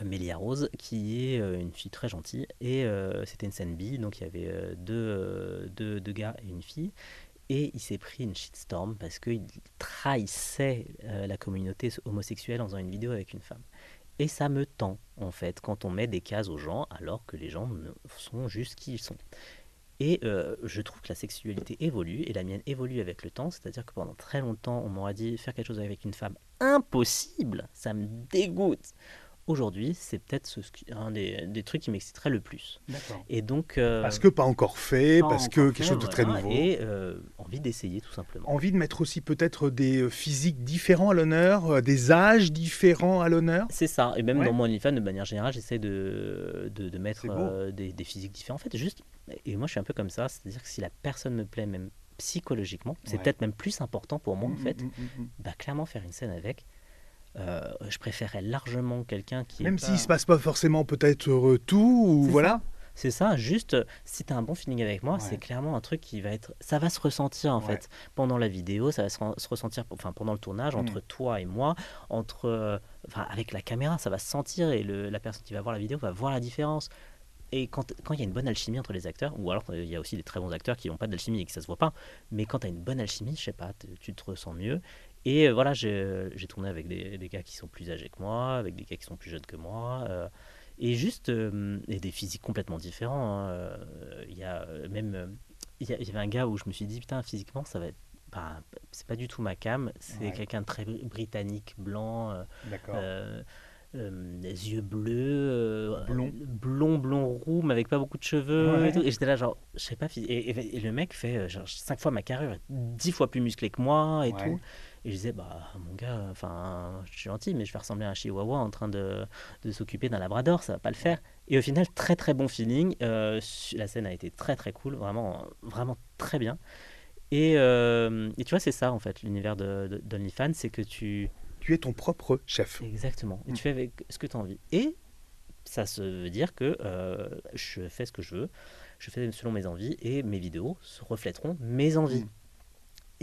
euh, Mélia Rose, qui est euh, une fille très gentille. Et euh, c'était une scène bi, donc il y avait deux, deux, gars et une fille. Et il s'est pris une shitstorm parce qu'il trahissait la communauté homosexuelle en faisant une vidéo avec une femme. Et ça me tend, en fait, quand on met des cases aux gens alors que les gens sont juste qui ils sont. Et je trouve que la sexualité évolue, et la mienne évolue avec le temps, c'est-à-dire que pendant très longtemps, on m'aura dit faire quelque chose avec une femme, impossible, ça me dégoûte aujourd'hui, c'est peut-être ce, un des, des, trucs qui m'exciterait le plus. Et donc, euh, parce que pas encore fait, parce que quelque chose de très nouveau. Et euh, envie d'essayer tout simplement. Envie de mettre aussi peut-être des euh, physiques différents à l'honneur, des âges différents à l'honneur. C'est ça. Et même dans mon OnlyFans, de manière générale, j'essaie de, de, de, mettre des, des, physiques différents. En fait, juste. Et moi, je suis un peu comme ça. C'est-à-dire que si la personne me plaît, même psychologiquement, c'est peut-être même plus important pour moi, en mmh, fait, mmh, mmh, bah, clairement faire une scène avec euh, je préférerais largement quelqu'un qui. Même s'il ne se passe pas forcément peut-être tout, ou voilà. C'est ça, juste si tu as un bon feeling avec moi, c'est clairement un truc qui va être. Ça va se ressentir en fait. Pendant la vidéo, ça va se, ressentir, enfin pendant le tournage, entre mm. toi et moi, entre. Euh, enfin, avec la caméra, ça va se sentir et le, la personne qui va voir la vidéo va voir la différence. Et quand il y a une bonne alchimie entre les acteurs, ou alors il y a aussi des très bons acteurs qui n'ont pas d'alchimie et que ça se voit pas, mais quand tu as une bonne alchimie, je sais pas, tu te ressens mieux et euh, voilà, j'ai tourné avec des, des, gars qui sont plus âgés que moi, avec des gars qui sont plus jeunes que moi, euh, et juste euh, et des physiques complètement différents. Hein. Il y a même, il y, avait un gars où je me suis dit putain physiquement ça va être c'est pas du tout ma cam. C'est quelqu'un de très britannique, blanc. Euh, euh, des yeux bleus, blond. blond, blond, roux, mais avec pas beaucoup de cheveux. Et, j'étais là, genre, je sais pas. Et, le mec fait genre, cinq fois ma carrure, dix fois plus musclé que moi et tout. Et je disais, bah, mon gars, enfin, je suis gentil, mais je vais ressembler à un chihuahua en train de, de s'occuper d'un labrador, ça va pas le faire. Et au final, très très bon feeling. Euh, la scène a été très très cool, vraiment, vraiment très bien. Et, euh, et tu vois, c'est ça en fait, l'univers d'OnlyFans, c'est que tu. Tu es ton propre chef. Exactement. Et tu fais avec ce que tu as envie. Et ça se veut dire que euh, je fais ce que je veux, je fais selon mes envies et mes vidéos se reflèteront mes envies. Mm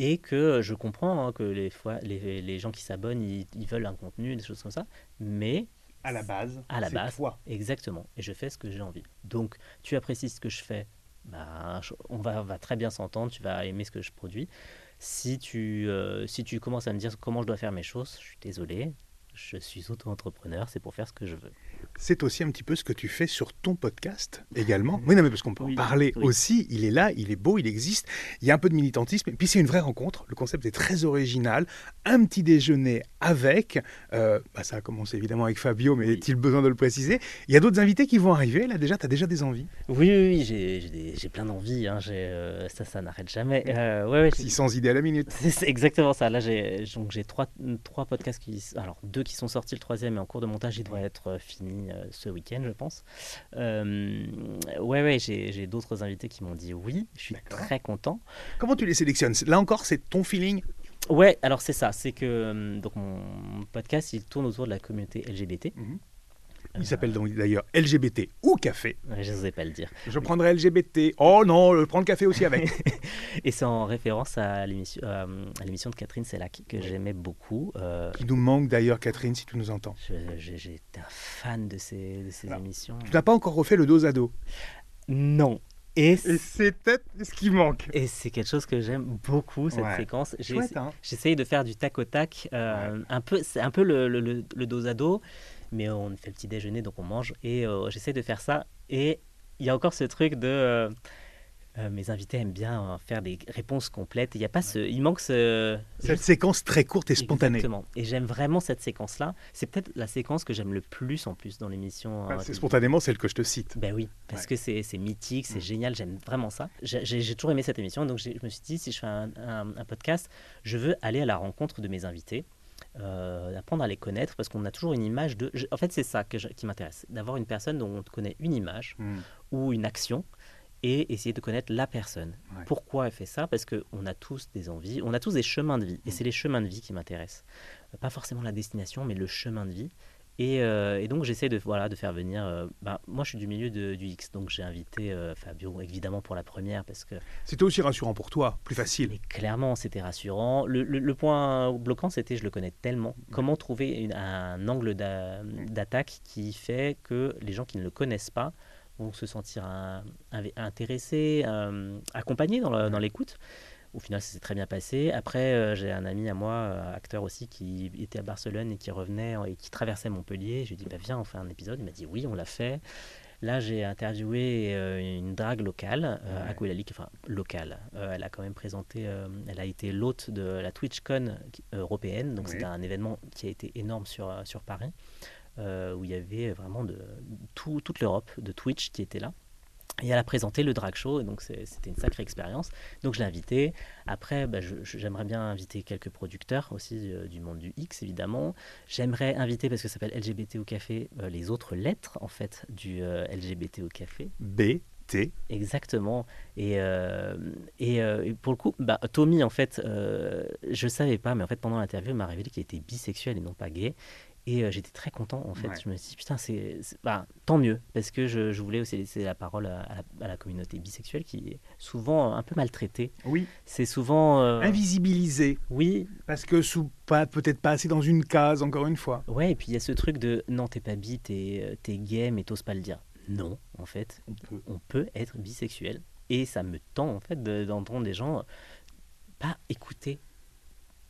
et que je comprends hein, que les, fois, les, les gens qui s'abonnent, ils, veulent un contenu, des choses comme ça, mais à la base, à la base, exactement. Et je fais ce que j'ai envie. Donc, tu apprécies ce que je fais, bah, on va, va très bien s'entendre, tu vas aimer ce que je produis. Si tu, euh, si tu commences à me dire comment je dois faire mes choses, je suis désolé, je suis auto-entrepreneur, c'est pour faire ce que je veux c'est aussi un petit peu ce que tu fais sur ton podcast également. Oui, non, mais parce qu'on peut en parler aussi. Il est là, il est beau, il existe. Il y a un peu de militantisme. Et puis c'est une vraie rencontre. Le concept est très original. Un petit déjeuner avec. Euh, bah, ça a commencé évidemment avec Fabio, mais est-il besoin de le préciser? Il y a d'autres invités qui vont arriver. Là, déjà, tu as déjà des envies Oui, oui, j'ai plein d'envies. Hein. Euh, ça, ça n'arrête jamais. Euh, ouais, ouais, 600 idées à la minute. C'est exactement ça. Là, j'ai trois, trois podcasts qui. Alors, deux qui sont sortis, le troisième est en cours de montage. Il devrait être fini euh, ce week-end, je pense. Euh, ouais, ouais, j'ai d'autres invités qui m'ont dit oui. Je suis très content. Comment tu les sélectionnes? Là encore, c'est ton feeling? Ouais, alors c'est ça. C'est que euh, donc mon podcast, il tourne autour de la communauté LGBT. Mhm. Il s'appelle donc d'ailleurs LGBT ou café. Je n'osais pas le dire. Je prendrai LGBT. Oh non, je prends le café aussi avec. et c'est en référence à l'émission, euh, à l'émission de Catherine Sellac que j'aimais beaucoup. Euh, Qui nous manque d'ailleurs, Catherine, si tu nous entends. J'étais un fan de ces, de ces émissions. Tu n'as pas encore refait le dos à dos Non. Et, c'est peut-être ce qui manque. Et c'est quelque chose que j'aime beaucoup, cette séquence. Hein. J'essaye de faire du tac au tac. Euh, un peu, c'est un peu le, le, le, dos à dos mais on fait le petit déjeuner, donc on mange. Et euh, j'essaie de faire ça. Et il y a encore ce truc de. Euh, euh, mes invités aiment bien faire des réponses complètes. Il y a pas ce, il manque ce cette séquence très courte et spontanée. Exactement. Et j'aime vraiment cette séquence-là. C'est peut-être la séquence que j'aime le plus en plus dans l'émission. Bah, c'est spontanément celle que je te cite. Ben oui, parce que c'est mythique, c'est mm. génial. J'aime vraiment ça. J'ai toujours aimé cette émission, donc je me suis dit si je fais un, un, podcast, je veux aller à la rencontre de mes invités. Euh, apprendre à les connaître parce qu'on a toujours une image de. En fait, c'est ça que qui m'intéresse, d'avoir une personne dont on connaît une image hmm. ou une action et essayer de connaître la personne. Pourquoi elle fait ça? Parce qu'on a tous des envies, on a tous des chemins de vie et hmm. c'est les chemins de vie qui m'intéressent. Pas forcément la destination, mais le chemin de vie. Euh, et, donc j'essaie de, voilà, de faire venir... Euh, bah, moi je suis du milieu de, du X, donc j'ai invité euh, Fabio évidemment pour la première parce que... C'était aussi rassurant pour toi, plus facile. Mais clairement c'était rassurant. Le, le, point bloquant c'était je le connais tellement. Comment trouver un angle d'attaque qui fait que les gens qui ne le connaissent pas vont se sentir intéressés, accompagnés dans l'écoute au final, ça s'est très bien passé. Après, euh, j'ai un ami à moi, euh, acteur aussi, qui était à Barcelone et qui revenait et qui traversait Montpellier. Je lui ai dit, bah, viens, on fait un épisode. Il m'a dit, oui, on l'a fait. Là, j'ai interviewé euh, une drague locale, ouais. enfin locale. elle a quand même présenté, elle a été l'hôte de la TwitchCon européenne, donc c'était un événement qui a été énorme sur, sur Paris, où il y avait vraiment de, tout, toute l'Europe de Twitch qui était là. Et elle a présenté le drag show, et donc c'était une sacrée expérience. Donc je l'ai invité. Après, bah, j'aimerais bien inviter quelques producteurs aussi euh, du monde du X, évidemment. J'aimerais inviter, parce que ça s'appelle LGBT au café, euh, les autres lettres, en fait, du euh, LGBT au café. B. T. Exactement. Et, et, pour le coup, bah, Tommy, en fait, je ne savais pas, mais en fait, pendant l'interview, il m'a révélé qu'il était bisexuel et non pas gay. Et euh, j'étais très content en fait. Je me suis dit, putain, c'est, bah, tant mieux, parce que je, je, voulais aussi laisser la parole à, la, communauté bisexuelle qui est souvent un peu maltraitée. Oui. C'est souvent. Euh, Invisibilisée. Oui. Parce que sous, pas, peut-être pas assez dans une case, encore une fois. Ouais, et puis il y a ce truc de non, t'es pas bi, t'es, euh, es gay, mais t'oses pas le dire. Non, en fait, on peut, on peut être bisexuel. Et ça me tend en fait d'entendre des gens pas écouter.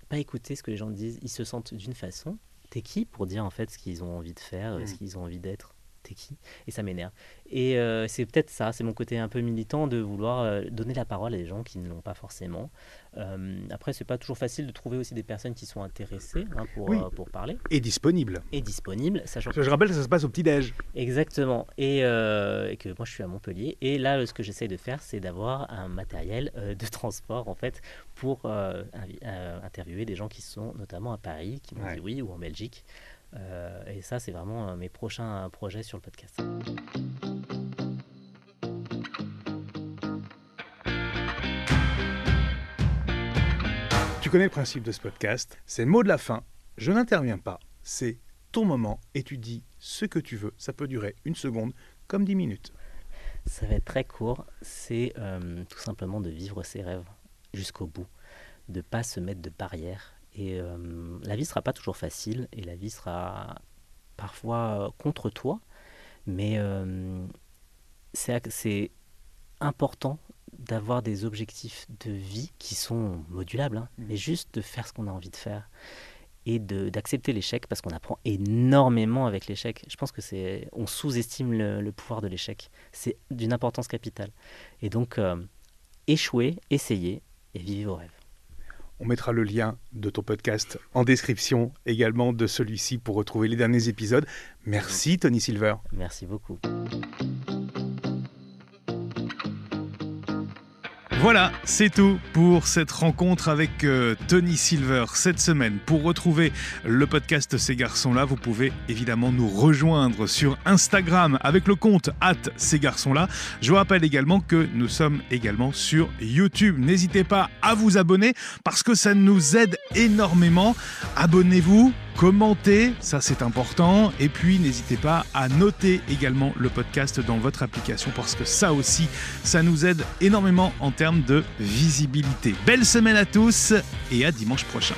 Pas écouter ce que les gens disent. Ils se sentent d'une façon T'es qui pour dire en fait ce qu'ils ont envie de faire, ce mm. qu'ils ont envie d'être T'es qui? Et ça m'énerve. Et euh, c'est peut-être ça, c'est mon côté un peu militant de vouloir euh, donner la parole à des gens qui ne l'ont pas forcément. Euh, après, c'est pas toujours facile de trouver aussi des personnes qui sont intéressées hein, pour, pour parler. Et disponibles. Et disponibles. Sachant Je rappelle que ça se passe au petit-déj. Exactement. Et, et, que moi, je suis à Montpellier. Et là, ce que j'essaye de faire, c'est d'avoir un matériel de transport, en fait, pour interviewer des gens qui sont notamment à Paris, qui m'ont dit oui, ou en Belgique. Euh, et ça, c'est vraiment euh, mes prochains projets sur le podcast. Tu connais le principe de ce podcast, c'est le mot de la fin. Je n'interviens pas, c'est ton moment et tu dis ce que tu veux. Ça peut durer une seconde comme dix minutes. Ça va être très court. C'est euh, tout simplement de vivre ses rêves jusqu'au bout, de ne pas se mettre de barrières et euh, la vie sera pas toujours facile et la vie sera parfois euh, contre toi, mais euh, c'est important d'avoir des objectifs de vie qui sont modulables, hein, mmh. mais juste de faire ce qu'on a envie de faire et d'accepter l'échec parce qu'on apprend énormément avec l'échec. Je pense que c'est on sous-estime le, pouvoir de l'échec. C'est d'une importance capitale. Et donc échouer, essayer et vivre vos rêves. On mettra le lien de ton podcast en description également de celui-ci pour retrouver les derniers épisodes. Merci Tony Silver. Merci beaucoup. Voilà, c'est tout pour cette rencontre avec euh, Tony Silver cette semaine. Pour retrouver le podcast Ces garçons-là, vous pouvez évidemment nous rejoindre sur Instagram avec le compte at Ces garçons-là. Je vous rappelle également que nous sommes également sur YouTube. N'hésitez pas à vous abonner parce que ça nous aide énormément. Abonnez-vous, commentez, ça c'est important. Et puis n'hésitez pas à noter également le podcast dans votre application parce que ça aussi, ça nous aide énormément en termes de visibilité. Belle semaine à tous et à dimanche prochain.